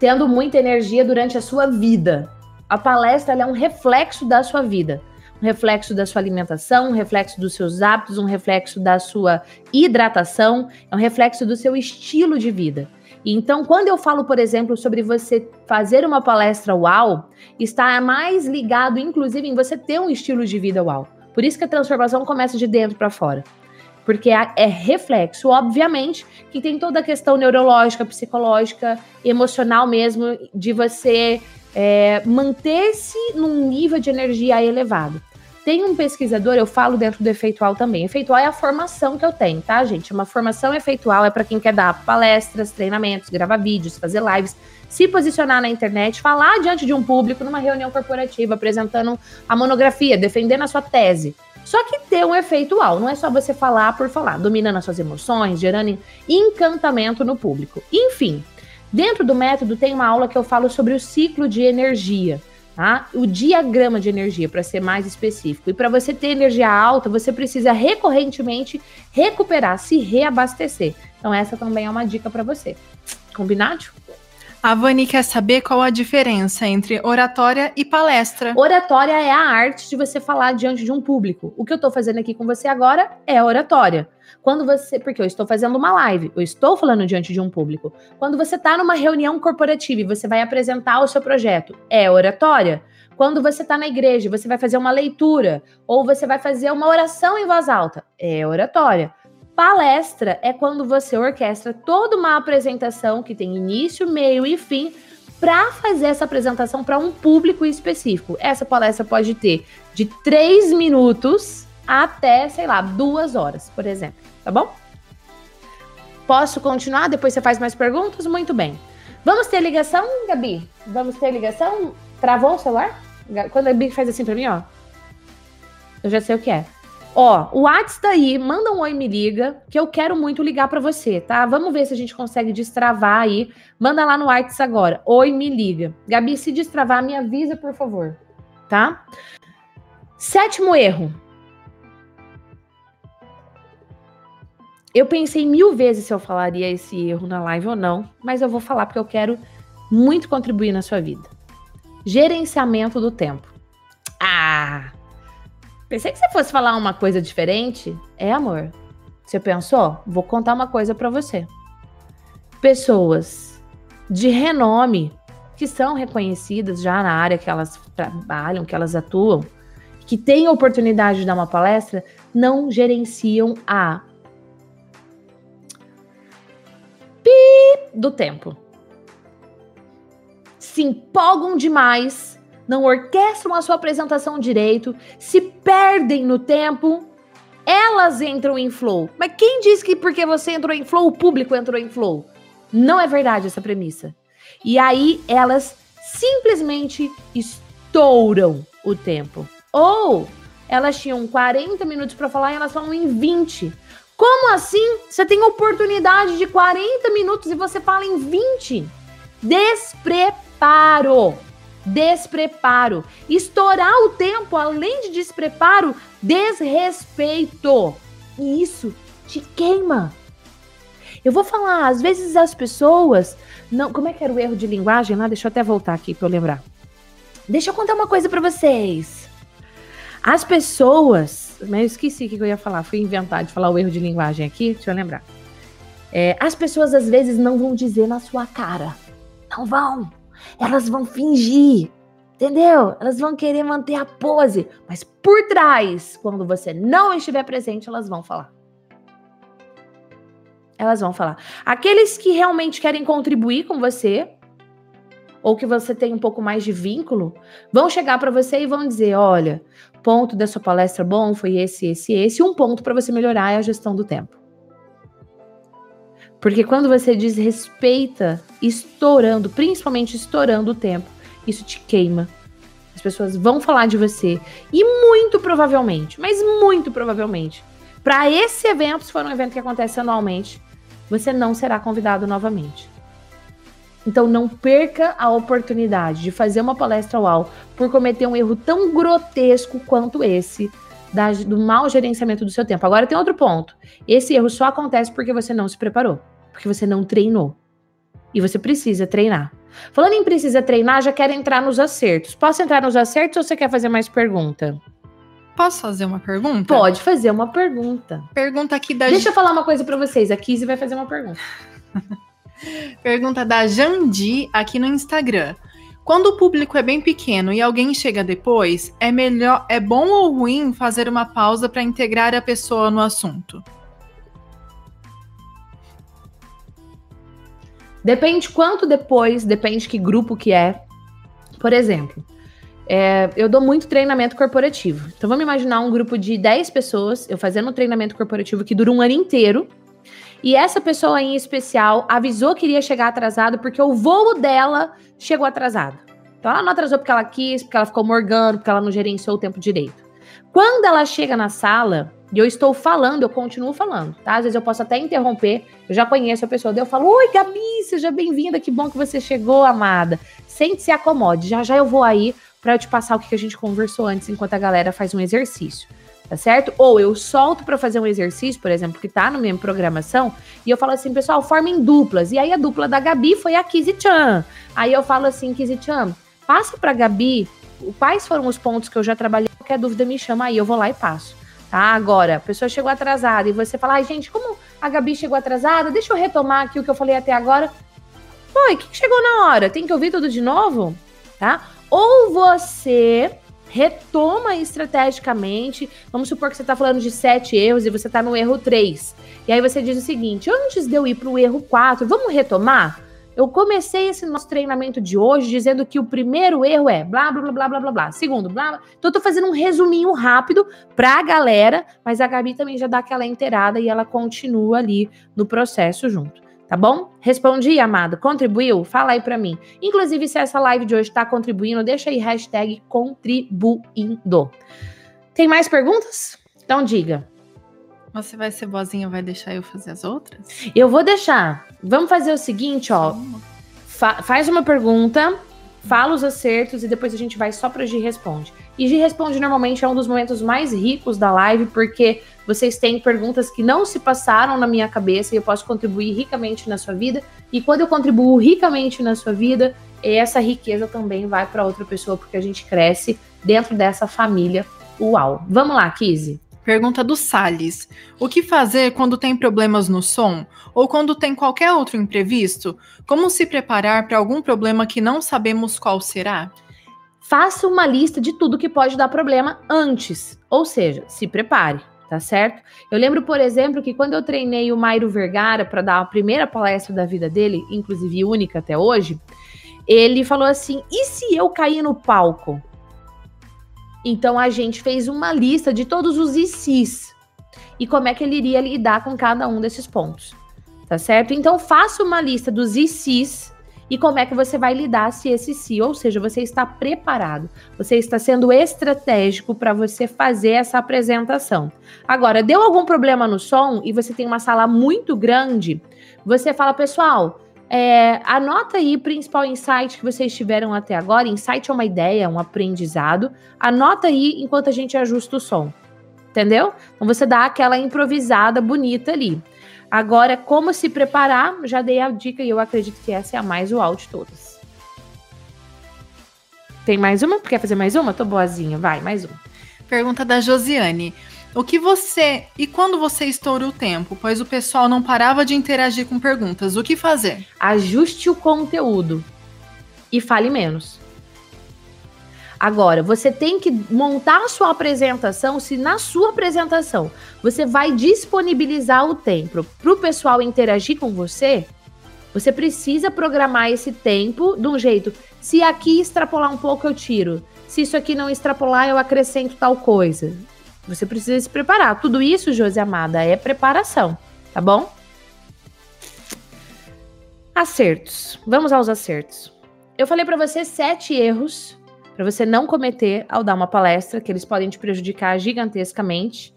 Tendo muita energia durante a sua vida. A palestra é um reflexo da sua vida. Um reflexo da sua alimentação, um reflexo dos seus hábitos, um reflexo da sua hidratação, é um reflexo do seu estilo de vida. Então, quando eu falo, por exemplo, sobre você fazer uma palestra uau, está mais ligado, inclusive, em você ter um estilo de vida uau. Por isso que a transformação começa de dentro para fora. Porque é reflexo, obviamente, que tem toda a questão neurológica, psicológica, emocional mesmo, de você é, manter-se num nível de energia elevado. Tem um pesquisador, eu falo dentro do efeitual também. Efeitual é a formação que eu tenho, tá, gente? Uma formação efeitual é para quem quer dar palestras, treinamentos, gravar vídeos, fazer lives, se posicionar na internet, falar diante de um público numa reunião corporativa, apresentando a monografia, defendendo a sua tese. Só que ter um efeito uau, não é só você falar por falar, dominando as suas emoções, gerando encantamento no público. Enfim, dentro do método tem uma aula que eu falo sobre o ciclo de energia. Tá? O diagrama de energia, para ser mais específico. E para você ter energia alta, você precisa recorrentemente recuperar, se reabastecer. Então, essa também é uma dica para você. Combinado? A Vani quer saber qual a diferença entre oratória e palestra. Oratória é a arte de você falar diante de um público. O que eu estou fazendo aqui com você agora é oratória. Quando você, porque eu estou fazendo uma live, eu estou falando diante de um público. Quando você está numa reunião corporativa e você vai apresentar o seu projeto, é oratória. Quando você está na igreja, você vai fazer uma leitura ou você vai fazer uma oração em voz alta, é oratória. Palestra é quando você orquestra toda uma apresentação que tem início, meio e fim para fazer essa apresentação para um público específico. Essa palestra pode ter de três minutos até, sei lá, duas horas, por exemplo. Tá bom? Posso continuar? Depois você faz mais perguntas? Muito bem. Vamos ter ligação, Gabi? Vamos ter ligação? Travou o celular? Quando a Gabi faz assim para mim, ó. Eu já sei o que é. Ó, o WhatsApp tá aí, manda um oi, me liga, que eu quero muito ligar para você, tá? Vamos ver se a gente consegue destravar aí. Manda lá no WhatsApp agora. Oi, me liga. Gabi, se destravar, me avisa, por favor, tá? Sétimo erro. Eu pensei mil vezes se eu falaria esse erro na live ou não, mas eu vou falar porque eu quero muito contribuir na sua vida. Gerenciamento do tempo. Ah! Pensei que você fosse falar uma coisa diferente. É, amor. Você pensou? Vou contar uma coisa para você. Pessoas de renome que são reconhecidas já na área que elas trabalham, que elas atuam, que têm a oportunidade de dar uma palestra, não gerenciam a do tempo. Se empolgam demais não orquestram a sua apresentação direito, se perdem no tempo, elas entram em flow. Mas quem diz que porque você entrou em flow, o público entrou em flow? Não é verdade essa premissa. E aí elas simplesmente estouram o tempo. Ou elas tinham 40 minutos para falar e elas falam em 20. Como assim? Você tem oportunidade de 40 minutos e você fala em 20? Despreparo despreparo. Estourar o tempo, além de despreparo, desrespeito. E isso te queima. Eu vou falar, às vezes as pessoas não, como é que era o erro de linguagem lá? Deixa eu até voltar aqui para eu lembrar. Deixa eu contar uma coisa para vocês. As pessoas, mas eu esqueci o que eu ia falar, fui inventar de falar o erro de linguagem aqui, deixa eu lembrar. É, as pessoas às vezes não vão dizer na sua cara. Não vão. Elas vão fingir, entendeu? Elas vão querer manter a pose, mas por trás, quando você não estiver presente, elas vão falar. Elas vão falar. Aqueles que realmente querem contribuir com você, ou que você tem um pouco mais de vínculo, vão chegar para você e vão dizer: olha, ponto da sua palestra bom foi esse, esse, esse. Um ponto para você melhorar é a gestão do tempo. Porque quando você desrespeita, estourando, principalmente estourando o tempo, isso te queima. As pessoas vão falar de você. E muito provavelmente, mas muito provavelmente, para esse evento, se for um evento que acontece anualmente, você não será convidado novamente. Então não perca a oportunidade de fazer uma palestra UAU por cometer um erro tão grotesco quanto esse da, do mau gerenciamento do seu tempo. Agora tem outro ponto. Esse erro só acontece porque você não se preparou, porque você não treinou. E você precisa treinar. Falando em precisa treinar, já quero entrar nos acertos. Posso entrar nos acertos ou você quer fazer mais pergunta? Posso fazer uma pergunta? Pode fazer uma pergunta. Pergunta aqui da Deixa eu falar uma coisa para vocês. A Kizzy vai fazer uma pergunta. pergunta da Jandi aqui no Instagram. Quando o público é bem pequeno e alguém chega depois, é melhor, é bom ou ruim fazer uma pausa para integrar a pessoa no assunto? Depende quanto depois, depende que grupo que é. Por exemplo, é, eu dou muito treinamento corporativo. Então vamos imaginar um grupo de 10 pessoas, eu fazendo um treinamento corporativo que dura um ano inteiro. E essa pessoa em especial avisou que iria chegar atrasado porque o voo dela chegou atrasado. Então ela não atrasou porque ela quis, porque ela ficou morgando, porque ela não gerenciou o tempo direito. Quando ela chega na sala e eu estou falando, eu continuo falando, tá? Às vezes eu posso até interromper, eu já conheço a pessoa, daí eu falo: Oi, Gabi, seja bem-vinda, que bom que você chegou, amada. Sente-se acomode, já já eu vou aí para eu te passar o que a gente conversou antes enquanto a galera faz um exercício tá certo? Ou eu solto para fazer um exercício, por exemplo, que tá na minha programação, e eu falo assim, pessoal, formem duplas. E aí a dupla da Gabi foi a Kizzy Chan. Aí eu falo assim, Kizzy Chan, passa pra Gabi quais foram os pontos que eu já trabalhei, qualquer dúvida me chama aí, eu vou lá e passo. Tá? Agora, a pessoa chegou atrasada e você fala, ai, gente, como a Gabi chegou atrasada, deixa eu retomar aqui o que eu falei até agora. Foi, que chegou na hora? Tem que ouvir tudo de novo? Tá? Ou você retoma estrategicamente. Vamos supor que você está falando de sete erros e você está no erro 3. E aí você diz o seguinte: antes de eu ir para o erro 4, vamos retomar? Eu comecei esse nosso treinamento de hoje dizendo que o primeiro erro é blá blá blá blá blá blá. Segundo, blá. blá. Então eu tô fazendo um resuminho rápido para a galera, mas a Gabi também já dá aquela inteirada e ela continua ali no processo junto tá bom? Respondi, amado. Contribuiu? Fala aí para mim. Inclusive, se essa live de hoje tá contribuindo, deixa aí hashtag contribuindo. Tem mais perguntas? Então diga. Você vai ser boazinha, vai deixar eu fazer as outras? Eu vou deixar. Vamos fazer o seguinte, ó. Fa faz uma pergunta, fala os acertos e depois a gente vai só para Gi responde. E Gi responde normalmente é um dos momentos mais ricos da live, porque vocês têm perguntas que não se passaram na minha cabeça e eu posso contribuir ricamente na sua vida. E quando eu contribuo ricamente na sua vida, essa riqueza também vai para outra pessoa, porque a gente cresce dentro dessa família. Uau! Vamos lá, Kizzy. Pergunta do Salles. O que fazer quando tem problemas no som ou quando tem qualquer outro imprevisto? Como se preparar para algum problema que não sabemos qual será? Faça uma lista de tudo que pode dar problema antes, ou seja, se prepare, tá certo? Eu lembro, por exemplo, que quando eu treinei o Mairo Vergara para dar a primeira palestra da vida dele, inclusive única até hoje, ele falou assim: "E se eu cair no palco?" Então a gente fez uma lista de todos os ICs e como é que ele iria lidar com cada um desses pontos. Tá certo? Então faça uma lista dos ICs e como é que você vai lidar se esse si, ou seja, você está preparado, você está sendo estratégico para você fazer essa apresentação. Agora, deu algum problema no som e você tem uma sala muito grande, você fala, pessoal, é, anota aí principal insight que vocês tiveram até agora. Insight é uma ideia, um aprendizado. Anota aí enquanto a gente ajusta o som. Entendeu? Então você dá aquela improvisada bonita ali. Agora, como se preparar, já dei a dica e eu acredito que essa é a mais uau de todas. Tem mais uma? Quer fazer mais uma? Tô boazinha. Vai, mais uma. Pergunta da Josiane. O que você. E quando você estoura o tempo? Pois o pessoal não parava de interagir com perguntas. O que fazer? Ajuste o conteúdo e fale menos. Agora, você tem que montar a sua apresentação se na sua apresentação você vai disponibilizar o tempo para o pessoal interagir com você. Você precisa programar esse tempo de um jeito. Se aqui extrapolar um pouco, eu tiro. Se isso aqui não extrapolar, eu acrescento tal coisa. Você precisa se preparar. Tudo isso, Josi Amada, é preparação, tá bom? Acertos. Vamos aos acertos. Eu falei para você sete erros para você não cometer ao dar uma palestra, que eles podem te prejudicar gigantescamente.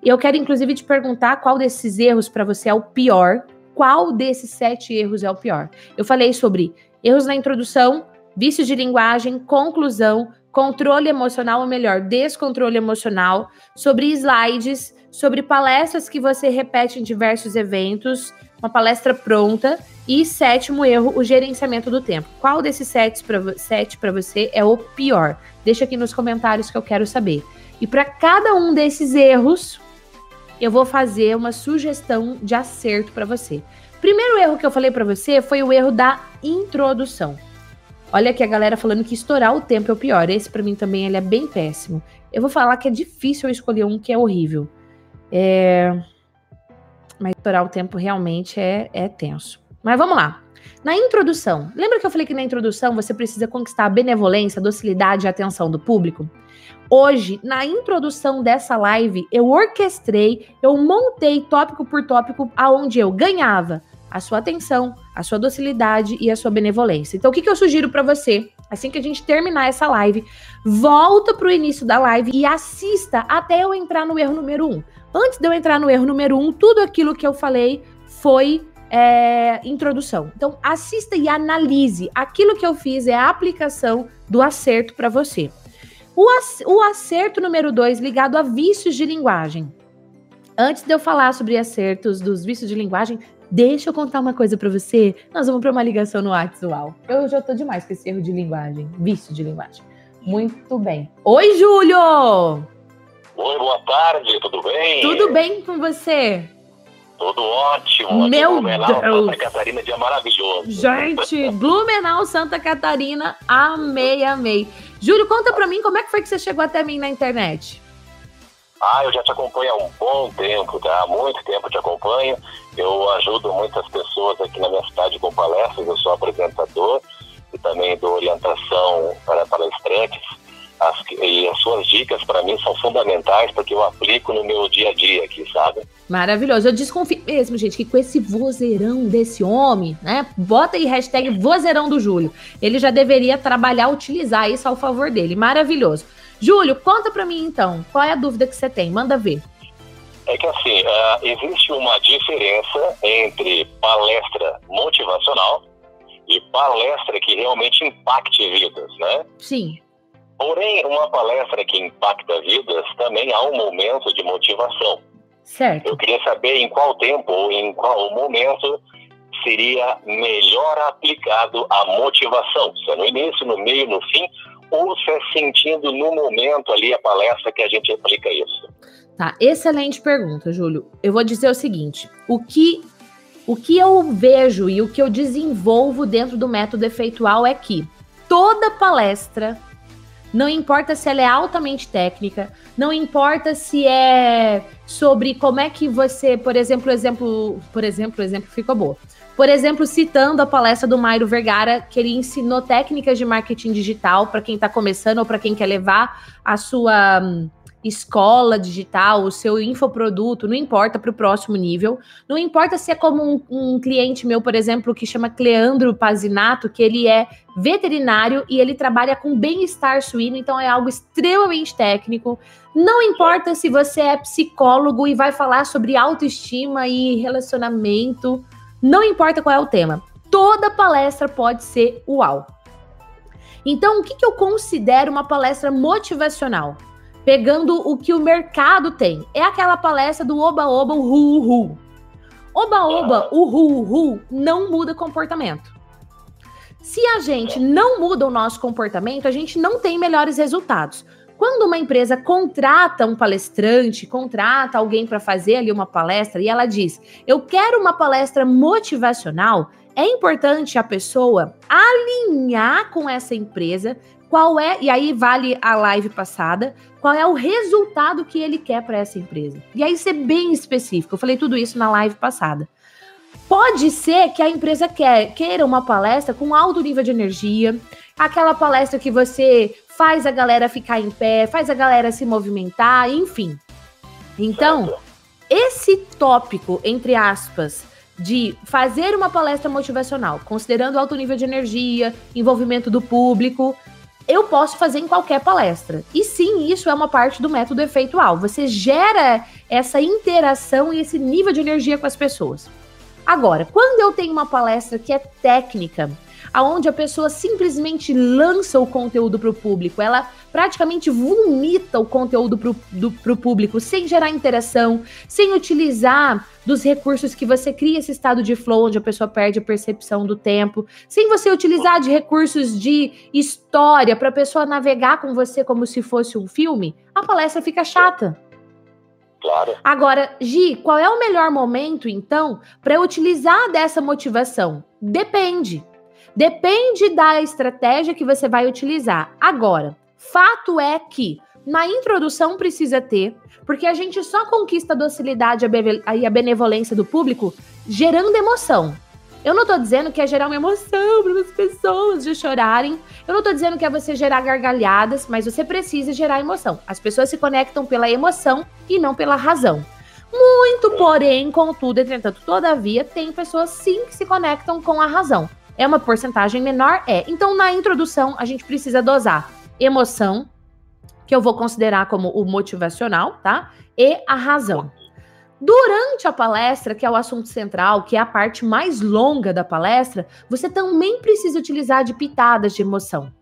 E eu quero, inclusive, te perguntar qual desses erros para você é o pior. Qual desses sete erros é o pior? Eu falei sobre erros na introdução, vícios de linguagem, conclusão, controle emocional, ou melhor, descontrole emocional, sobre slides, sobre palestras que você repete em diversos eventos, uma palestra pronta. E sétimo erro, o gerenciamento do tempo. Qual desses sete para você é o pior? Deixa aqui nos comentários que eu quero saber. E para cada um desses erros, eu vou fazer uma sugestão de acerto para você. Primeiro erro que eu falei para você foi o erro da introdução. Olha aqui a galera falando que estourar o tempo é o pior. Esse para mim também ele é bem péssimo. Eu vou falar que é difícil eu escolher um que é horrível. É... Mas estourar o tempo realmente é, é tenso. Mas vamos lá. Na introdução, lembra que eu falei que na introdução você precisa conquistar a benevolência, a docilidade e a atenção do público? Hoje, na introdução dessa live, eu orquestrei, eu montei tópico por tópico aonde eu ganhava a sua atenção, a sua docilidade e a sua benevolência. Então, o que, que eu sugiro para você Assim que a gente terminar essa live, volta pro início da live e assista até eu entrar no erro número um. Antes de eu entrar no erro número um, tudo aquilo que eu falei foi é, introdução. Então, assista e analise. Aquilo que eu fiz é a aplicação do acerto para você. O, o acerto número dois ligado a vícios de linguagem. Antes de eu falar sobre acertos dos vícios de linguagem, Deixa eu contar uma coisa para você. Nós vamos para uma ligação no WhatsApp. Eu já tô demais com esse erro de linguagem, vício de linguagem. Muito bem. Oi, Júlio! Oi, boa tarde, tudo bem? Tudo bem com você? Tudo ótimo. Meu Blumenau, Deus. Santa Catarina, dia maravilhoso. Gente, Blumenau, Santa Catarina, amei, amei. Júlio, conta pra mim como é que foi que você chegou até mim na internet? Ah, eu já te acompanho há um bom tempo, tá? Há muito tempo te acompanho. Eu ajudo muitas pessoas aqui na minha cidade com palestras, eu sou apresentador e também dou orientação para palestrantes. As, e as suas dicas para mim são fundamentais porque eu aplico no meu dia a dia aqui, sabe? Maravilhoso. Eu desconfio mesmo, gente, que com esse vozeirão desse homem, né? Bota aí hashtag vozeirão do Júlio. Ele já deveria trabalhar, utilizar isso ao favor dele. Maravilhoso. Júlio, conta para mim então, qual é a dúvida que você tem? Manda ver. É que assim, uh, existe uma diferença entre palestra motivacional e palestra que realmente impacte vidas, né? Sim. Porém, uma palestra que impacta vidas também há um momento de motivação. Certo. Eu queria saber em qual tempo ou em qual momento seria melhor aplicado a motivação. Se é no início, no meio, no fim, ou se é sentindo no momento ali a palestra que a gente aplica isso? Tá, excelente pergunta, Júlio. Eu vou dizer o seguinte: o que o que eu vejo e o que eu desenvolvo dentro do método efeitual é que toda palestra, não importa se ela é altamente técnica, não importa se é sobre como é que você, por exemplo, exemplo, por exemplo, exemplo ficou boa. Por exemplo, citando a palestra do Mairo Vergara, que ele ensinou técnicas de marketing digital para quem está começando ou para quem quer levar a sua hum, escola digital, o seu infoproduto, não importa para o próximo nível. Não importa se é como um, um, cliente meu, por exemplo, que chama Cleandro Pazinato, que ele é veterinário e ele trabalha com bem-estar suíno, então é algo extremamente técnico. Não importa se você é psicólogo e vai falar sobre autoestima e relacionamento. Não importa qual é o tema, toda palestra pode ser uau. Então, o que, que eu considero uma palestra motivacional? Pegando o que o mercado tem. É aquela palestra do oba-oba, o ru-ru. Oba-oba, o ru-ru não muda comportamento. Se a gente não muda o nosso comportamento, a gente não tem melhores resultados. Quando uma empresa contrata um palestrante, contrata alguém para fazer ali uma palestra e ela diz: "Eu quero uma palestra motivacional", é importante a pessoa alinhar com essa empresa qual é, e aí vale a live passada, qual é o resultado que ele quer para essa empresa. E aí ser bem específico. Eu falei tudo isso na live passada. Pode ser que a empresa quer, queira uma palestra com alto nível de energia, aquela palestra que você faz a galera ficar em pé, faz a galera se movimentar, enfim. Então, esse tópico, entre aspas, de fazer uma palestra motivacional, considerando alto nível de energia, envolvimento do público, eu posso fazer em qualquer palestra. E sim, isso é uma parte do método efeitual. Você gera essa interação e esse nível de energia com as pessoas. Agora, quando eu tenho uma palestra que é técnica, aonde a pessoa simplesmente lança o conteúdo para o público, ela praticamente vomita o conteúdo para o público, sem gerar interação, sem utilizar dos recursos que você cria esse estado de flow, onde a pessoa perde a percepção do tempo, sem você utilizar de recursos de história para a pessoa navegar com você como se fosse um filme, a palestra fica chata. Claro. Agora, Gi, qual é o melhor momento, então, para utilizar dessa motivação? Depende. Depende da estratégia que você vai utilizar. Agora, fato é que na introdução precisa ter, porque a gente só conquista a docilidade e a benevolência do público gerando emoção. Eu não tô dizendo que é gerar uma emoção para as pessoas de chorarem. Eu não tô dizendo que é você gerar gargalhadas, mas você precisa gerar emoção. As pessoas se conectam pela emoção e não pela razão. Muito, porém, contudo, entretanto, todavia, tem pessoas sim que se conectam com a razão. É uma porcentagem menor? É. Então, na introdução, a gente precisa dosar emoção, que eu vou considerar como o motivacional, tá? E a razão. Durante a palestra, que é o assunto central, que é a parte mais longa da palestra, você também precisa utilizar de pitadas de emoção.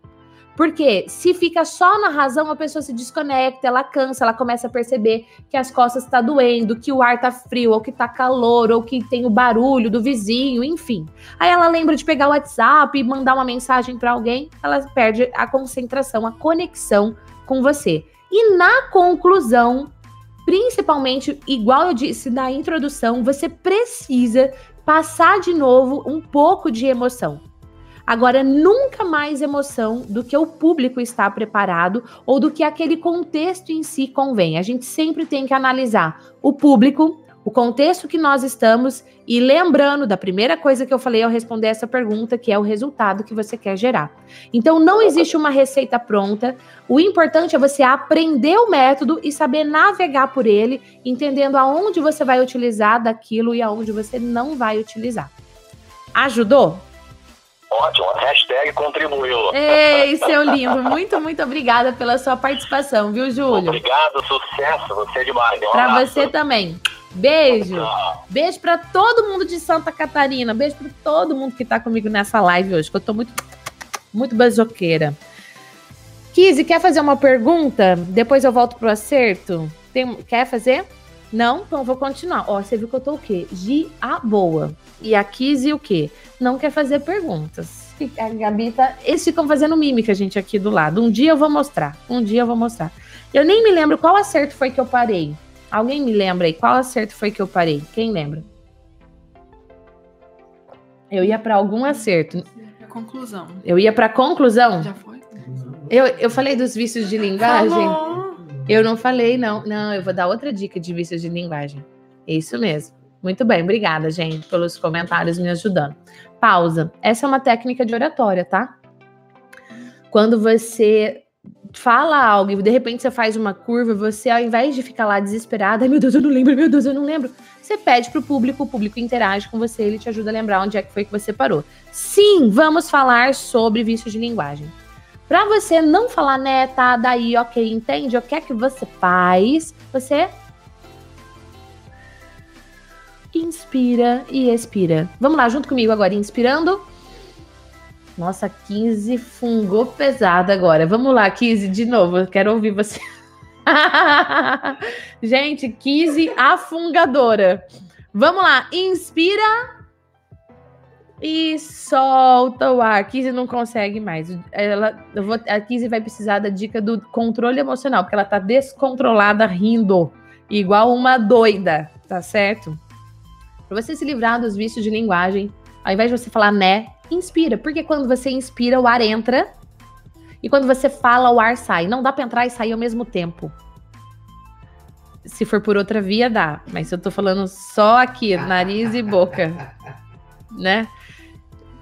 Porque se fica só na razão, a pessoa se desconecta, ela cansa, ela começa a perceber que as costas estão tá doendo, que o ar tá frio, ou que tá calor, ou que tem o barulho do vizinho, enfim. Aí ela lembra de pegar o WhatsApp e mandar uma mensagem para alguém, ela perde a concentração, a conexão com você. E na conclusão, principalmente, igual eu disse na introdução, você precisa passar de novo um pouco de emoção. Agora, nunca mais emoção do que o público está preparado ou do que aquele contexto em si convém. A gente sempre tem que analisar o público, o contexto que nós estamos e lembrando da primeira coisa que eu falei ao responder essa pergunta, que é o resultado que você quer gerar. Então não existe uma receita pronta. O importante é você aprender o método e saber navegar por ele, entendendo aonde você vai utilizar daquilo e aonde você não vai utilizar. Ajudou? Ótimo, hashtag contribuiu. Ei, seu lindo, muito, muito obrigada pela sua participação, viu, Júlio? Obrigado, sucesso, você é demais. Um pra você também. Beijo. Beijo para todo mundo de Santa Catarina. Beijo para todo mundo que tá comigo nessa live hoje, que eu tô muito, muito bazoqueira. Kizzy, quer fazer uma pergunta? Depois eu volto pro acerto. Tem, quer fazer? Não? Então eu vou continuar. Ó, você viu que eu tô o quê? De a boa. E a Kizzy o quê? Não quer fazer perguntas. A Gabi tá. Eles ficam fazendo mímica, gente, aqui do lado. Um dia eu vou mostrar. Um dia eu vou mostrar. Eu nem me lembro qual acerto foi que eu parei. Alguém me lembra aí qual acerto foi que eu parei? Quem lembra? Eu ia para algum acerto. Conclusão. Eu ia para conclusão? Já foi? Eu, eu falei dos vícios de linguagem? Falou. Eu não falei, não. Não, eu vou dar outra dica de vícios de linguagem. Isso mesmo. Muito bem, obrigada, gente, pelos comentários me ajudando. Pausa. Essa é uma técnica de oratória, tá? Quando você fala algo e de repente você faz uma curva, você ao invés de ficar lá desesperada, meu Deus, eu não lembro, meu Deus, eu não lembro, você pede pro público, o público interage com você, ele te ajuda a lembrar onde é que foi que você parou. Sim, vamos falar sobre vícios de linguagem. Para você não falar, né, tá, daí, ok, entende? O que é que você faz? Você inspira e expira. Vamos lá, junto comigo agora, inspirando. Nossa, 15 fungou pesado agora. Vamos lá, 15, de novo, quero ouvir você. Gente, 15 afungadora. Vamos lá, inspira e solta o ar. A Kizzy não consegue mais. Ela, vou, a Kizzy vai precisar da dica do controle emocional, porque ela tá descontrolada rindo, igual uma doida, tá certo? Para você se livrar dos vícios de linguagem, ao invés de você falar né, inspira, porque quando você inspira, o ar entra, e quando você fala, o ar sai. Não dá para entrar e sair ao mesmo tempo. Se for por outra via, dá. Mas eu tô falando só aqui, nariz e boca. Né?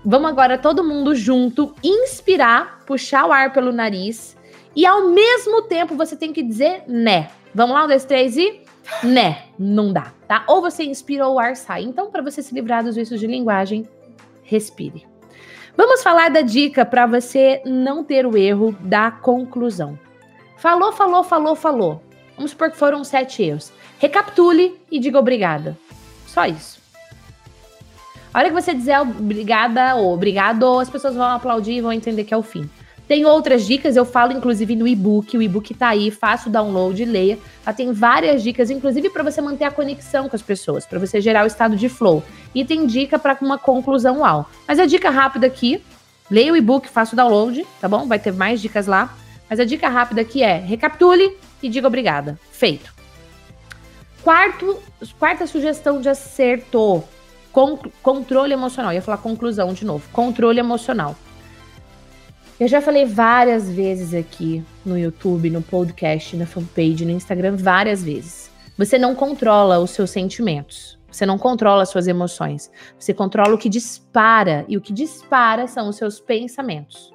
Vamos agora todo mundo junto inspirar, puxar o ar pelo nariz e ao mesmo tempo você tem que dizer né. Vamos lá, um, dois, três e né. Não dá, tá? Ou você inspira ou o ar sai. Então, para você se livrar dos vícios de linguagem, respire. Vamos falar da dica para você não ter o erro da conclusão. Falou, falou, falou, falou. Vamos supor que foram sete erros. Recapitule e diga obrigada. Só isso. A hora que você dizer obrigada ou obrigado, as pessoas vão aplaudir e vão entender que é o fim. Tem outras dicas, eu falo inclusive no e-book, o e-book tá aí, faça o download, leia. Ela tem várias dicas, inclusive para você manter a conexão com as pessoas, para você gerar o estado de flow. E tem dica para uma conclusão ao. Mas a dica rápida aqui, leia o e-book, faça o download, tá bom? Vai ter mais dicas lá. Mas a dica rápida aqui é: recapitule e diga obrigada. Feito. Quarto, quarta sugestão de acerto Con controle emocional. Eu ia falar conclusão de novo. Controle emocional. Eu já falei várias vezes aqui no YouTube, no podcast, na fanpage, no Instagram, várias vezes. Você não controla os seus sentimentos. Você não controla as suas emoções. Você controla o que dispara. E o que dispara são os seus pensamentos.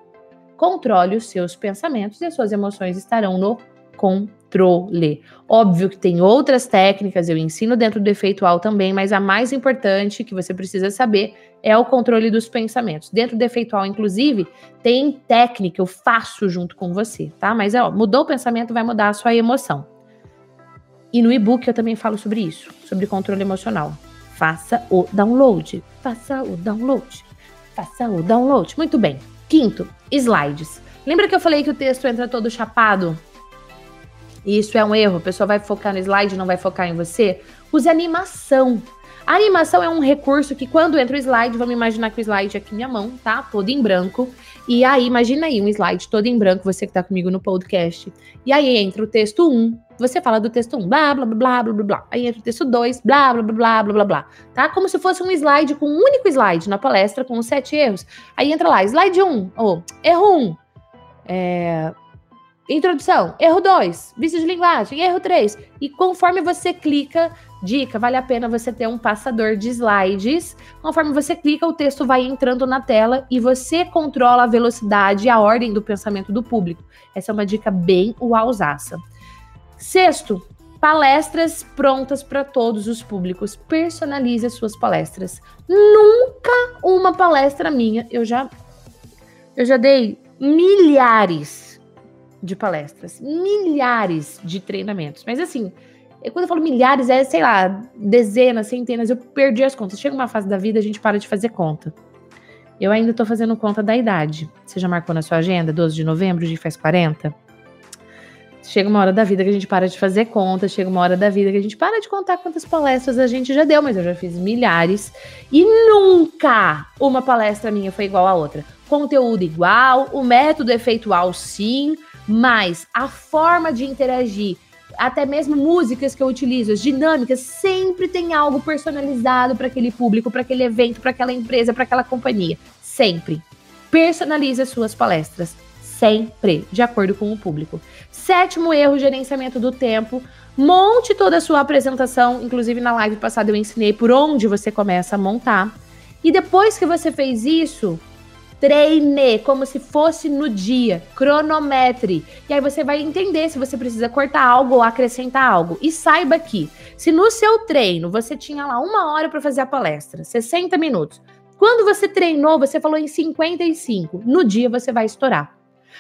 Controle os seus pensamentos e as suas emoções estarão no controle. Óbvio que tem outras técnicas, eu ensino dentro do efeitual também, mas a mais importante que você precisa saber é o controle dos pensamentos. Dentro do efeitual, inclusive, tem técnica, eu faço junto com você, tá? Mas ó, mudou o pensamento, vai mudar a sua emoção. E no e-book eu também falo sobre isso, sobre controle emocional. Faça o download. Faça o download. Faça o download. Muito bem. Quinto, slides. Lembra que eu falei que o texto entra todo chapado? E isso é um erro. A pessoa vai focar no slide, não vai focar em você. Use animação. A animação é um recurso que quando entra o slide, vamos imaginar que o slide é aqui minha mão, tá? Todo em branco. E aí, imagina aí um slide todo em branco, você que tá comigo no podcast. E aí entra o texto 1, você fala do texto 1, blá, blá, blá, blá, blá, blá. Aí entra o texto 2, blá, blá, blá, blá, blá, blá, blá, tá? Como se fosse um slide com um único slide na palestra com os sete erros. Aí entra lá, slide 1, ou erro 1, é, Introdução, erro 2, vício de linguagem, erro 3. E conforme você clica, dica, vale a pena você ter um passador de slides. Conforme você clica, o texto vai entrando na tela e você controla a velocidade e a ordem do pensamento do público. Essa é uma dica bem uausaça. Sexto, palestras prontas para todos os públicos. Personalize as suas palestras. Nunca uma palestra minha, eu já eu já dei milhares de palestras, milhares de treinamentos. Mas assim, quando eu falo milhares, é, sei lá, dezenas, centenas, eu perdi as contas. Chega uma fase da vida, a gente para de fazer conta. Eu ainda tô fazendo conta da idade. Você já marcou na sua agenda, 12 de novembro, de faz 40? Chega uma hora da vida que a gente para de fazer conta, chega uma hora da vida que a gente para de contar quantas palestras a gente já deu, mas eu já fiz milhares e nunca uma palestra minha foi igual a outra. Conteúdo igual, o método efeitual sim, mas a forma de interagir, até mesmo músicas que eu utilizo, as dinâmicas, sempre tem algo personalizado para aquele público, para aquele evento, para aquela empresa, para aquela companhia. Sempre. Personalize as suas palestras. Sempre, de acordo com o público. Sétimo erro, gerenciamento do tempo. Monte toda a sua apresentação. Inclusive, na live passada eu ensinei por onde você começa a montar. E depois que você fez isso, Treine como se fosse no dia, cronometre. E aí você vai entender se você precisa cortar algo ou acrescentar algo. E saiba que, se no seu treino você tinha lá uma hora para fazer a palestra, 60 minutos, quando você treinou, você falou em 55, no dia você vai estourar.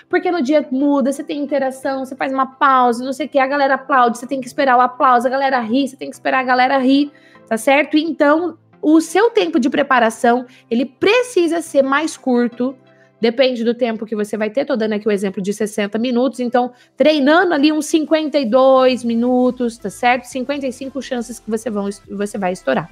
Porque no dia muda, você tem interação, você faz uma pausa, não sei o que, a galera aplaude, você tem que esperar o aplauso, a galera ri, você tem que esperar a galera rir, tá certo? Então, o seu tempo de preparação, ele precisa ser mais curto, depende do tempo que você vai ter. Tô dando aqui o exemplo de 60 minutos, então treinando ali uns 52 minutos, tá certo? 55 chances que você, vão, você vai estourar.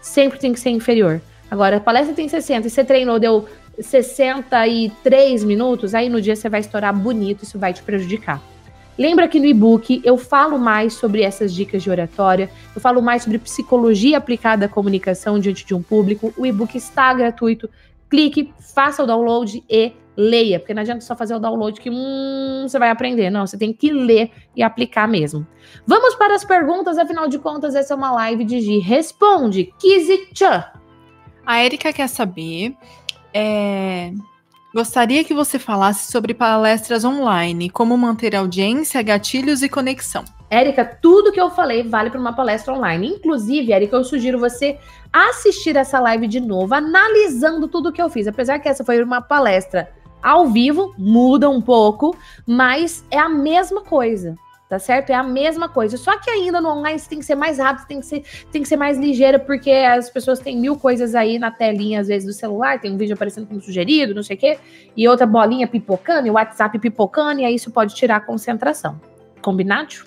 Sempre tem que ser inferior. Agora, a palestra tem 60 e você treinou, deu 63 minutos, aí no dia você vai estourar bonito, isso vai te prejudicar. Lembra que no e-book eu falo mais sobre essas dicas de oratória, eu falo mais sobre psicologia aplicada à comunicação diante de um público. O e-book está gratuito. Clique, faça o download e leia, porque não adianta só fazer o download que hum, você vai aprender. Não, você tem que ler e aplicar mesmo. Vamos para as perguntas, afinal de contas, essa é uma live de Gi. Responde, Kizi-chan. A Erika quer saber é, Gostaria que você falasse sobre palestras online, como manter audiência, gatilhos e conexão. Érica, tudo que eu falei vale para uma palestra online. Inclusive, Érica, eu sugiro você assistir essa live de novo, analisando tudo que eu fiz. Apesar que essa foi uma palestra ao vivo, muda um pouco, mas é a mesma coisa tá certo? É a mesma coisa. Só que ainda no online você tem que ser mais rápido, tem que ser, tem que ser mais ligeira, porque as pessoas têm mil coisas aí na telinha, às vezes, do celular, tem um vídeo aparecendo como sugerido, não sei o quê, e outra bolinha pipocando, e o WhatsApp pipocando, e aí isso pode tirar a concentração. Combinado?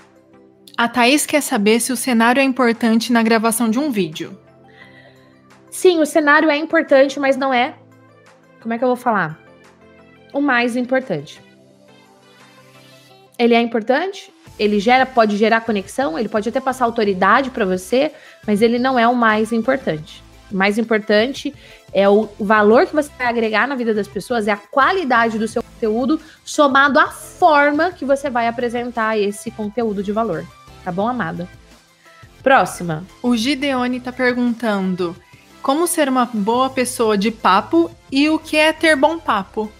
A Thaís quer saber se o cenário é importante na gravação de um vídeo. Sim, o cenário é importante, mas não é. Como é que eu vou falar? O mais importante. Ele é importante? Ele gera, pode gerar conexão, ele pode até passar autoridade para você, mas ele não é o mais importante. O mais importante é o valor que você vai agregar na vida das pessoas, é a qualidade do seu conteúdo, somado à forma que você vai apresentar esse conteúdo de valor. Tá bom, amada? Próxima. O Gideone está perguntando como ser uma boa pessoa de papo e o que é ter bom papo.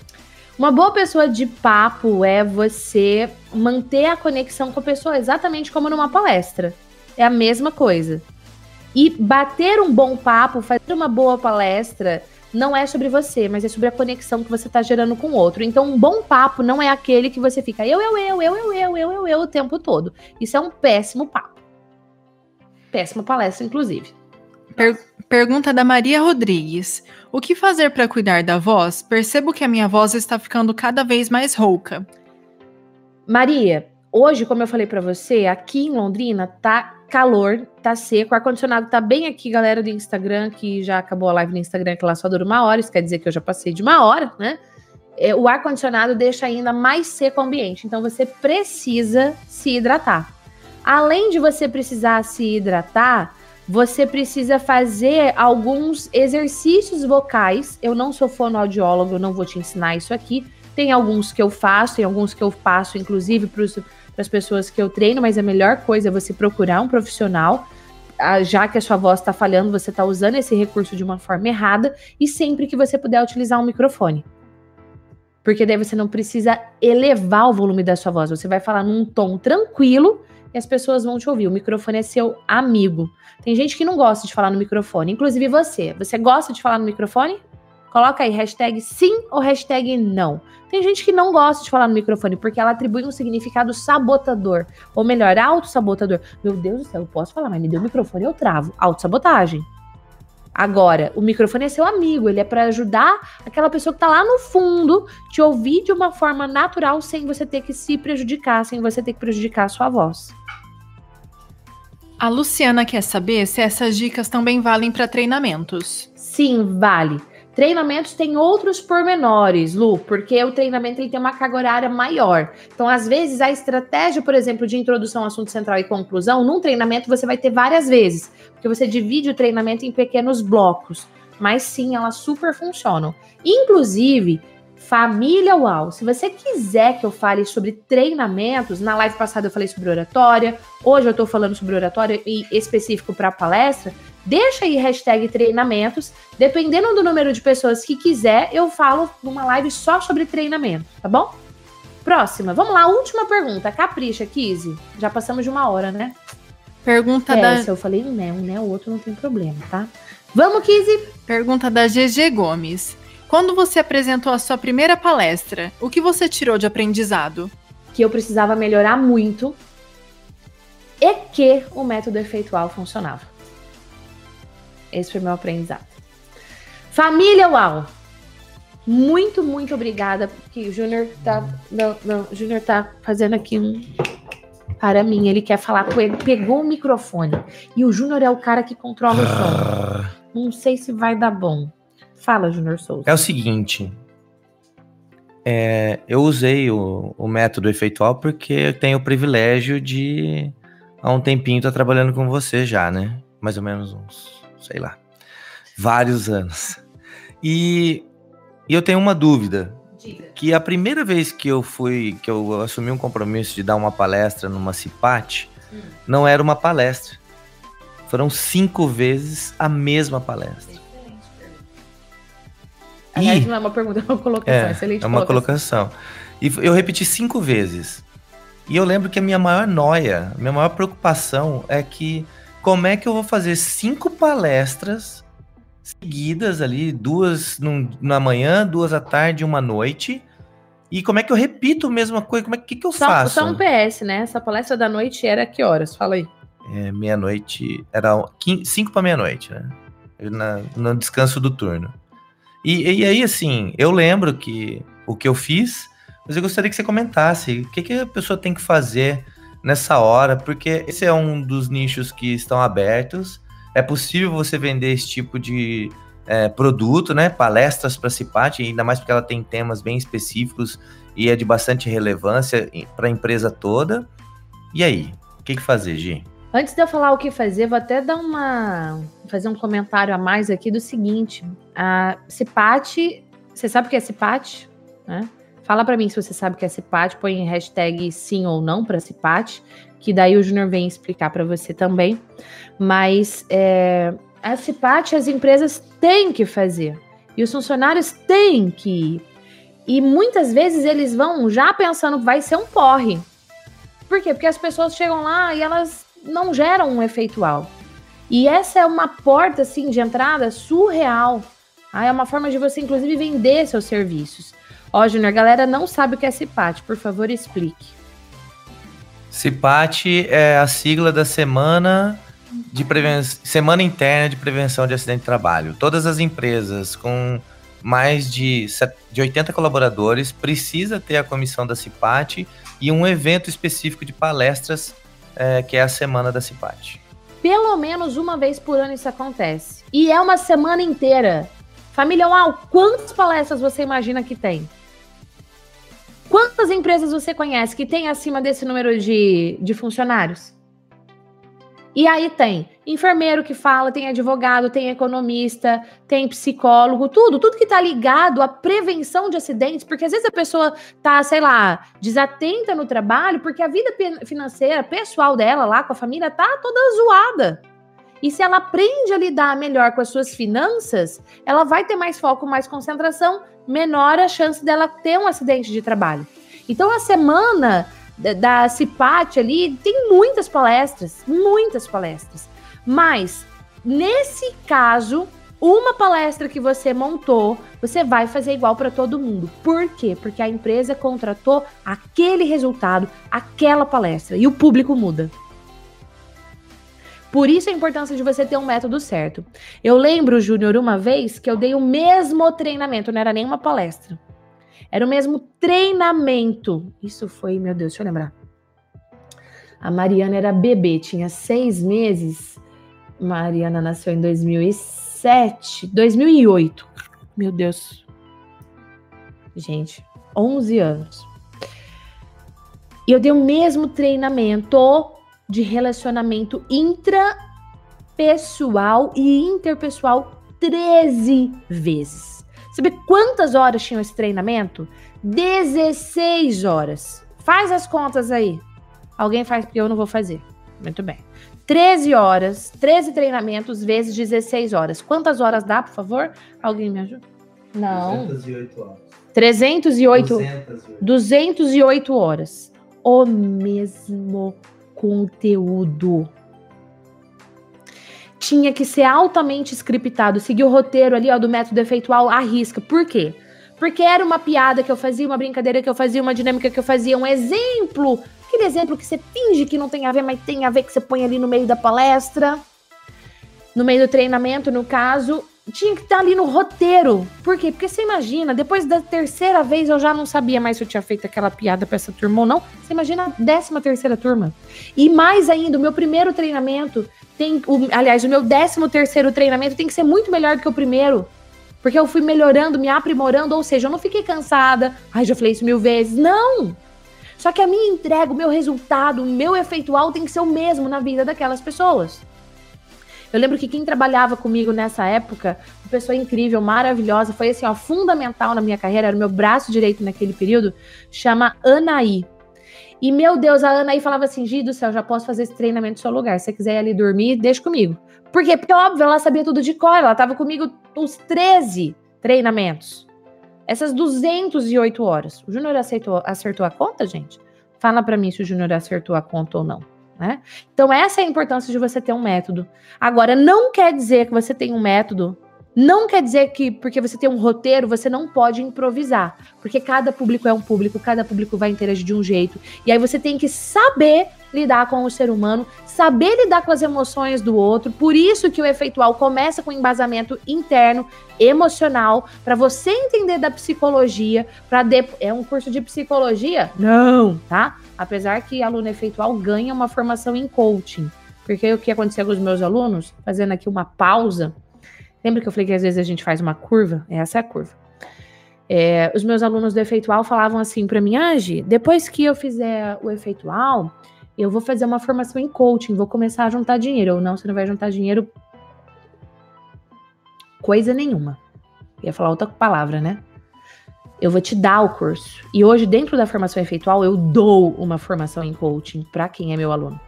Uma boa pessoa de papo é você manter a conexão com a pessoa, exatamente como numa palestra. É a mesma coisa. E bater um bom papo, fazer uma boa palestra, não é sobre você, mas é sobre a conexão que você está gerando com o outro. Então, um bom papo não é aquele que você fica eu, eu, eu, eu, eu, eu, eu, eu, eu o tempo todo. Isso é um péssimo papo. Péssima palestra, inclusive. Per pergunta da Maria Rodrigues. O que fazer para cuidar da voz? Percebo que a minha voz está ficando cada vez mais rouca. Maria, hoje, como eu falei para você, aqui em Londrina tá calor, tá seco, ar-condicionado tá bem aqui, galera do Instagram, que já acabou a live no Instagram, que lá só dura uma hora, isso quer dizer que eu já passei de uma hora, né? É, o ar-condicionado deixa ainda mais seco o ambiente, então você precisa se hidratar. Além de você precisar se hidratar, você precisa fazer alguns exercícios vocais. Eu não sou fonoaudiólogo, não vou te ensinar isso aqui. Tem alguns que eu faço, tem alguns que eu passo, inclusive, para as pessoas que eu treino, mas a melhor coisa é você procurar um profissional. Ah, já que a sua voz está falhando, você está usando esse recurso de uma forma errada, e sempre que você puder utilizar um microfone. Porque daí você não precisa elevar o volume da sua voz, você vai falar num tom tranquilo e as pessoas vão te ouvir. O microfone é seu amigo. Tem gente que não gosta de falar no microfone, inclusive você. Você gosta de falar no microfone? Coloca aí hashtag sim ou hashtag não. Tem gente que não gosta de falar no microfone porque ela atribui um significado sabotador. Ou melhor, autossabotador. Meu Deus do céu, eu posso falar, mas me deu o microfone eu travo. Autossabotagem. Agora, o microfone é seu amigo, ele é para ajudar aquela pessoa que tá lá no fundo te ouvir de uma forma natural sem você ter que se prejudicar, sem você ter que prejudicar a sua voz. A Luciana quer saber se essas dicas também valem para treinamentos. Sim, vale. Treinamentos têm outros pormenores, Lu, porque o treinamento ele tem uma carga horária maior. Então, às vezes, a estratégia, por exemplo, de introdução, assunto central e conclusão, num treinamento você vai ter várias vezes, porque você divide o treinamento em pequenos blocos. Mas sim, elas super funcionam. Inclusive, Família UAU. Se você quiser que eu fale sobre treinamentos, na live passada eu falei sobre oratória, hoje eu tô falando sobre oratória e específico para palestra, deixa aí hashtag treinamentos. Dependendo do número de pessoas que quiser, eu falo numa live só sobre treinamento, tá bom? Próxima, vamos lá, última pergunta. Capricha, Kizzy. Já passamos de uma hora, né? Pergunta é, da. Se eu falei um né, um né, o outro não tem problema, tá? Vamos, Kizzy. Pergunta da GG Gomes. Quando você apresentou a sua primeira palestra, o que você tirou de aprendizado? Que eu precisava melhorar muito e que o método efeitual funcionava. Esse foi meu aprendizado. Família UAU. Muito, muito obrigada. Que o Júnior tá. Não, não, o Júnior tá fazendo aqui um. Para mim, ele quer falar com ele. Pegou o microfone. E o Júnior é o cara que controla o som. Não sei se vai dar bom. Fala, Júnior Souza. É o seguinte. É, eu usei o, o, método efeitual porque eu tenho o privilégio de, há um tempinho, estar tá trabalhando com você já, né? Mais ou menos uns, sei lá, vários anos. E, e eu tenho uma dúvida. Diga. Que a primeira vez que eu fui, que eu assumi um compromisso de dar uma palestra numa CIPAT, hum. não era uma palestra. Foram cinco vezes a mesma palestra. Aliás, não é uma pergunta, é uma colocação. É, excelente é uma colocação. colocação. E eu repeti cinco vezes. E eu lembro que a minha maior noia, a minha maior preocupação é que como é que eu vou fazer cinco palestras seguidas ali, duas num, na manhã, duas à tarde, uma à noite. E como é que eu repito a mesma coisa? Como é que, que eu só, faço? Só um PS, né? Essa palestra da noite era que horas? Fala aí. É, meia-noite, era 5 para meia-noite, né? Na, no descanso do turno. E, e aí, assim, eu lembro que o que eu fiz, mas eu gostaria que você comentasse o que, que a pessoa tem que fazer nessa hora, porque esse é um dos nichos que estão abertos. É possível você vender esse tipo de é, produto, né? Palestras para Cipate, ainda mais porque ela tem temas bem específicos e é de bastante relevância para a empresa toda. E aí, o que, que fazer, Gi? Antes de eu falar o que fazer, vou até dar uma. fazer um comentário a mais aqui do seguinte. A Cipate. Você sabe o que é Cipate? Né? Fala para mim se você sabe o que é Cipate, põe hashtag sim ou não para Cipate, que daí o Júnior vem explicar para você também. Mas é, a Cipate as empresas têm que fazer. E os funcionários têm que ir. E muitas vezes eles vão já pensando que vai ser um porre. Por quê? Porque as pessoas chegam lá e elas não geram um efeitual. E essa é uma porta assim de entrada surreal. Ah, é uma forma de você, inclusive, vender seus serviços. Ó, Júnior, a galera não sabe o que é CIPAT, por favor, explique. CIPAT é a sigla da semana de semana interna de prevenção de acidente de trabalho. Todas as empresas com mais de, de 80 colaboradores precisa ter a comissão da CIPAT e um evento específico de palestras é, que é a semana da CIPAT. Pelo menos uma vez por ano isso acontece. E é uma semana inteira. Família Uau, quantas palestras você imagina que tem? Quantas empresas você conhece que tem acima desse número de, de funcionários? E aí tem enfermeiro que fala, tem advogado, tem economista, tem psicólogo, tudo, tudo que tá ligado à prevenção de acidentes, porque às vezes a pessoa tá, sei lá, desatenta no trabalho, porque a vida financeira, pessoal dela lá com a família tá toda zoada. E se ela aprende a lidar melhor com as suas finanças, ela vai ter mais foco, mais concentração, menor a chance dela ter um acidente de trabalho. Então a semana da, CIPAT ali tem muitas palestras, muitas palestras. Mas nesse caso, uma palestra que você montou, você vai fazer igual para todo mundo. Por quê? Porque a empresa contratou aquele resultado, aquela palestra e o público muda. Por isso a importância de você ter um método certo. Eu lembro, Júnior, uma vez que eu dei o mesmo treinamento, não era nem uma palestra. Era o mesmo treinamento. Isso foi, meu Deus, deixa eu lembrar. A Mariana era bebê, tinha seis meses. Mariana nasceu em 2007, 2008. Meu Deus. Gente, 11 anos. E eu dei o mesmo treinamento de relacionamento intrapessoal e interpessoal 13 vezes. Sabe quantas horas tinha esse treinamento? 16 horas. Faz as contas aí. Alguém faz porque eu não vou fazer. Muito bem. 13 horas, 13 treinamentos vezes 16 horas. Quantas horas dá, por favor? Alguém me ajuda? Não. 308 horas. 308. 208. 208 horas. O mesmo conteúdo. Tinha que ser altamente scriptado, seguir o roteiro ali ó, do método efeitual à risca. Por quê? Porque era uma piada que eu fazia, uma brincadeira que eu fazia, uma dinâmica que eu fazia, um exemplo. Aquele exemplo que você finge que não tem a ver, mas tem a ver que você põe ali no meio da palestra, no meio do treinamento, no caso tinha que estar ali no roteiro. Por quê? Porque você imagina, depois da terceira vez eu já não sabia mais se eu tinha feito aquela piada para essa turma ou não. Você imagina a décima terceira turma. E mais ainda, o meu primeiro treinamento tem. O, aliás, o meu décimo terceiro treinamento tem que ser muito melhor do que o primeiro. Porque eu fui melhorando, me aprimorando, ou seja, eu não fiquei cansada. Ai, já falei isso mil vezes. Não! Só que a minha entrega, o meu resultado, o meu efeitual tem que ser o mesmo na vida daquelas pessoas. Eu lembro que quem trabalhava comigo nessa época, uma pessoa incrível, maravilhosa, foi assim, ó, fundamental na minha carreira, era o meu braço direito naquele período, chama Anaí. E, meu Deus, a Anaí falava assim, Gi do céu, já posso fazer esse treinamento no seu lugar. Se você quiser ir ali dormir, deixa comigo. Por quê? Porque, óbvio, ela sabia tudo de cor, ela estava comigo uns 13 treinamentos. Essas 208 horas. O Júnior acertou, acertou a conta, gente? Fala para mim se o Júnior acertou a conta ou não. Né? Então, essa é a importância de você ter um método. Agora, não quer dizer que você tem um método, não quer dizer que porque você tem um roteiro, você não pode improvisar. Porque cada público é um público, cada público vai interagir de um jeito. E aí você tem que saber lidar com o ser humano, saber lidar com as emoções do outro. Por isso que o efeitual começa com embasamento interno, emocional, para você entender da psicologia, para de... é um curso de psicologia? Não, tá? Apesar que aluno efeitual ganha uma formação em coaching. Porque o que aconteceu com os meus alunos, fazendo aqui uma pausa, lembra que eu falei que às vezes a gente faz uma curva? Essa é a curva. É, os meus alunos do efeitual falavam assim para mim, Angie, depois que eu fizer o efeitual, eu vou fazer uma formação em coaching, vou começar a juntar dinheiro. Ou não, você não vai juntar dinheiro coisa nenhuma. ia falar outra palavra, né? Eu vou te dar o curso. E hoje, dentro da formação efeitual, eu dou uma formação em coaching para quem é meu aluno.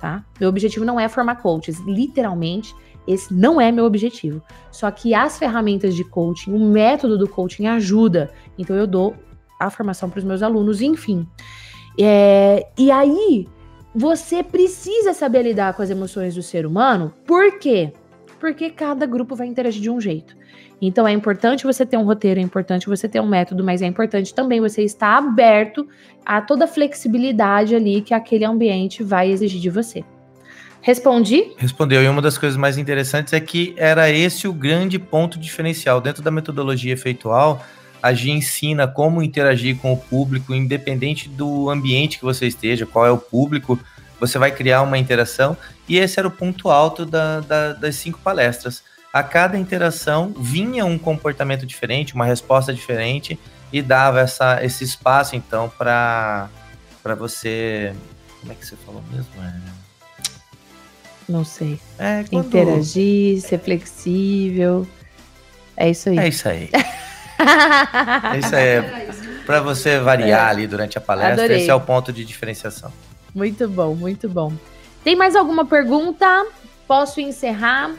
tá? Meu objetivo não é formar coaches, literalmente, esse não é meu objetivo. Só que as ferramentas de coaching, o método do coaching ajuda. Então eu dou a formação para os meus alunos, enfim. É, e aí, você precisa saber lidar com as emoções do ser humano. Por quê? Porque cada grupo vai interagir de um jeito. Então é importante você ter um roteiro, é importante você ter um método, mas é importante também você estar aberto a toda a flexibilidade ali que aquele ambiente vai exigir de você. Respondi? Respondeu. E uma das coisas mais interessantes é que era esse o grande ponto diferencial. Dentro da metodologia efeitual, a Gia ensina como interagir com o público, independente do ambiente que você esteja, qual é o público, você vai criar uma interação. E esse era o ponto alto da, da, das cinco palestras a cada interação vinha um comportamento diferente, uma resposta diferente e dava essa, esse espaço então para para você, como é que você falou mesmo? É... Não sei. É, quando... Interagir, ser flexível. É isso aí. É isso aí. é isso aí. Para você variar é. ali durante a palestra, Adorei. esse é o ponto de diferenciação. Muito bom, muito bom. Tem mais alguma pergunta? Posso encerrar?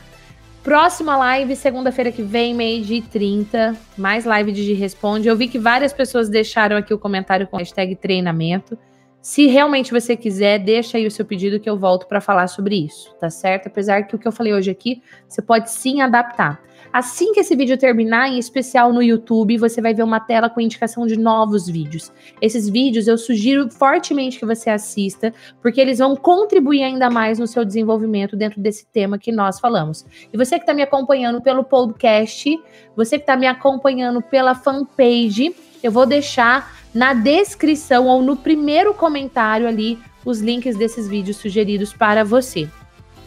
Próxima live, segunda-feira que vem, meio-dia e 30. Mais live de Responde. Eu vi que várias pessoas deixaram aqui o comentário com hashtag treinamento. Se realmente você quiser, deixa aí o seu pedido que eu volto para falar sobre isso, tá certo? Apesar que o que eu falei hoje aqui, você pode sim adaptar. Assim que esse vídeo terminar, em especial no YouTube, você vai ver uma tela com indicação de novos vídeos. Esses vídeos eu sugiro fortemente que você assista, porque eles vão contribuir ainda mais no seu desenvolvimento dentro desse tema que nós falamos. E você que está me acompanhando pelo podcast, você que está me acompanhando pela fanpage, eu vou deixar na descrição ou no primeiro comentário ali os links desses vídeos sugeridos para você.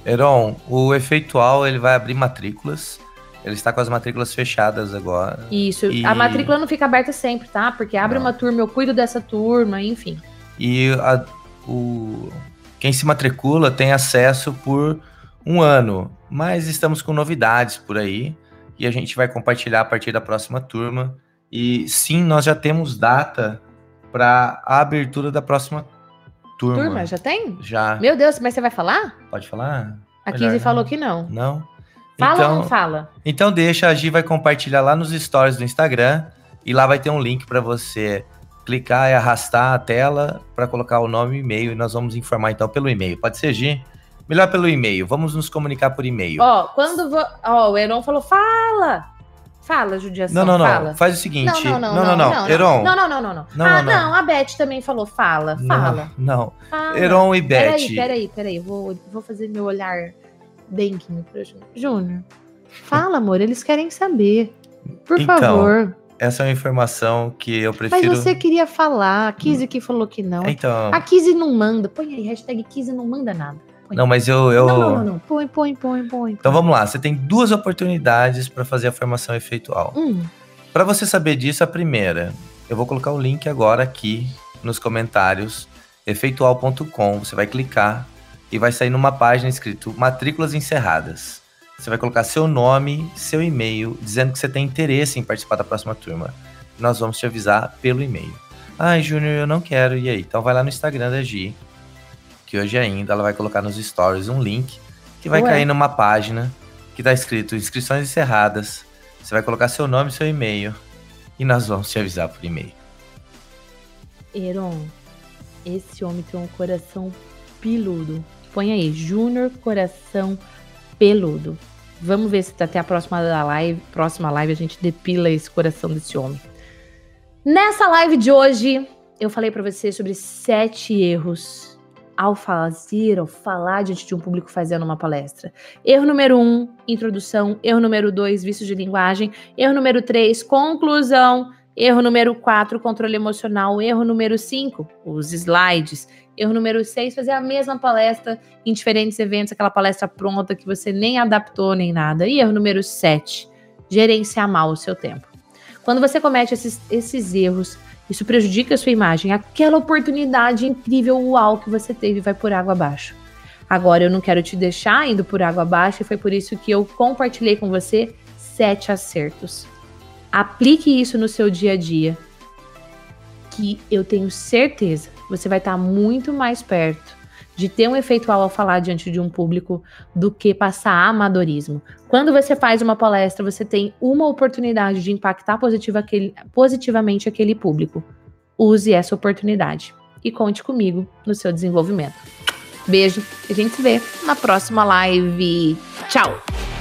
Heron, o Efeitual ele vai abrir matrículas ele está com as matrículas fechadas agora. Isso. E... A matrícula não fica aberta sempre, tá? Porque abre não. uma turma, eu cuido dessa turma, enfim. E a, o, quem se matricula tem acesso por um ano. Mas estamos com novidades por aí. E a gente vai compartilhar a partir da próxima turma. E sim, nós já temos data para a abertura da próxima turma. Turma, já tem? Já. Meu Deus, mas você vai falar? Pode falar? A Kizzy falou que não. Não? Fala então, ou não fala? Então deixa, a Gi vai compartilhar lá nos stories do Instagram e lá vai ter um link para você clicar e arrastar a tela para colocar o nome e e-mail e nós vamos informar então pelo e-mail. Pode ser, Gi? Melhor pelo e-mail. Vamos nos comunicar por e-mail. Ó, quando vo... ó, o Heron falou, fala! Fala, judiação. Não, não, não. Fala. Faz o seguinte. Não, não, não. Não, não, não. Heron. Não, não, não, não. não. não ah, não, não. A Beth também falou, fala, fala. Não. não. Heron e Beth. Peraí, peraí, peraí. Vou, vou fazer meu olhar denguinho pra Júnior. Júnior. Fala, amor, eles querem saber. Por então, favor. Essa é uma informação que eu prefiro. Mas você queria falar. A Kizzy que falou que não. Então. A Kizzy não manda. Põe aí, hashtag Kizzy não manda nada. Põe. Não, mas eu. eu... Não, não, não, não. Põe, põe, põe, põe. Então vamos lá. Você tem duas oportunidades para fazer a formação efeitual. Hum. Para você saber disso, a primeira, eu vou colocar o link agora aqui nos comentários. Efeitual.com. Você vai clicar e vai sair numa página escrito Matrículas Encerradas. Você vai colocar seu nome, seu e-mail, dizendo que você tem interesse em participar da próxima turma. Nós vamos te avisar pelo e-mail. Ai, Júnior, eu não quero. E aí? Então vai lá no Instagram da Gi, que hoje ainda ela vai colocar nos stories um link que vai Ué. cair numa página que tá escrito inscrições encerradas. Você vai colocar seu nome e seu e-mail e nós vamos te avisar por e-mail. Eron, esse homem tem um coração piludo. Põe aí, Júnior Coração peludo. Vamos ver se até a próxima da live, próxima live a gente depila esse coração desse homem. Nessa live de hoje, eu falei para você sobre sete erros ao fazer, ao falar diante de um público fazendo uma palestra. Erro número um, introdução. Erro número dois, vício de linguagem. Erro número três, conclusão. Erro número 4, controle emocional. Erro número 5, os slides. Erro número 6, fazer a mesma palestra em diferentes eventos, aquela palestra pronta que você nem adaptou nem nada. E erro número 7, gerenciar mal o seu tempo. Quando você comete esses, esses erros, isso prejudica a sua imagem. Aquela oportunidade incrível, uau, que você teve vai por água abaixo. Agora eu não quero te deixar indo por água abaixo e foi por isso que eu compartilhei com você sete acertos Aplique isso no seu dia a dia, que eu tenho certeza você vai estar muito mais perto de ter um efeito ao falar diante de um público do que passar amadorismo. Quando você faz uma palestra, você tem uma oportunidade de impactar positiva aquele, positivamente aquele público. Use essa oportunidade e conte comigo no seu desenvolvimento. Beijo, a gente se vê na próxima live. Tchau!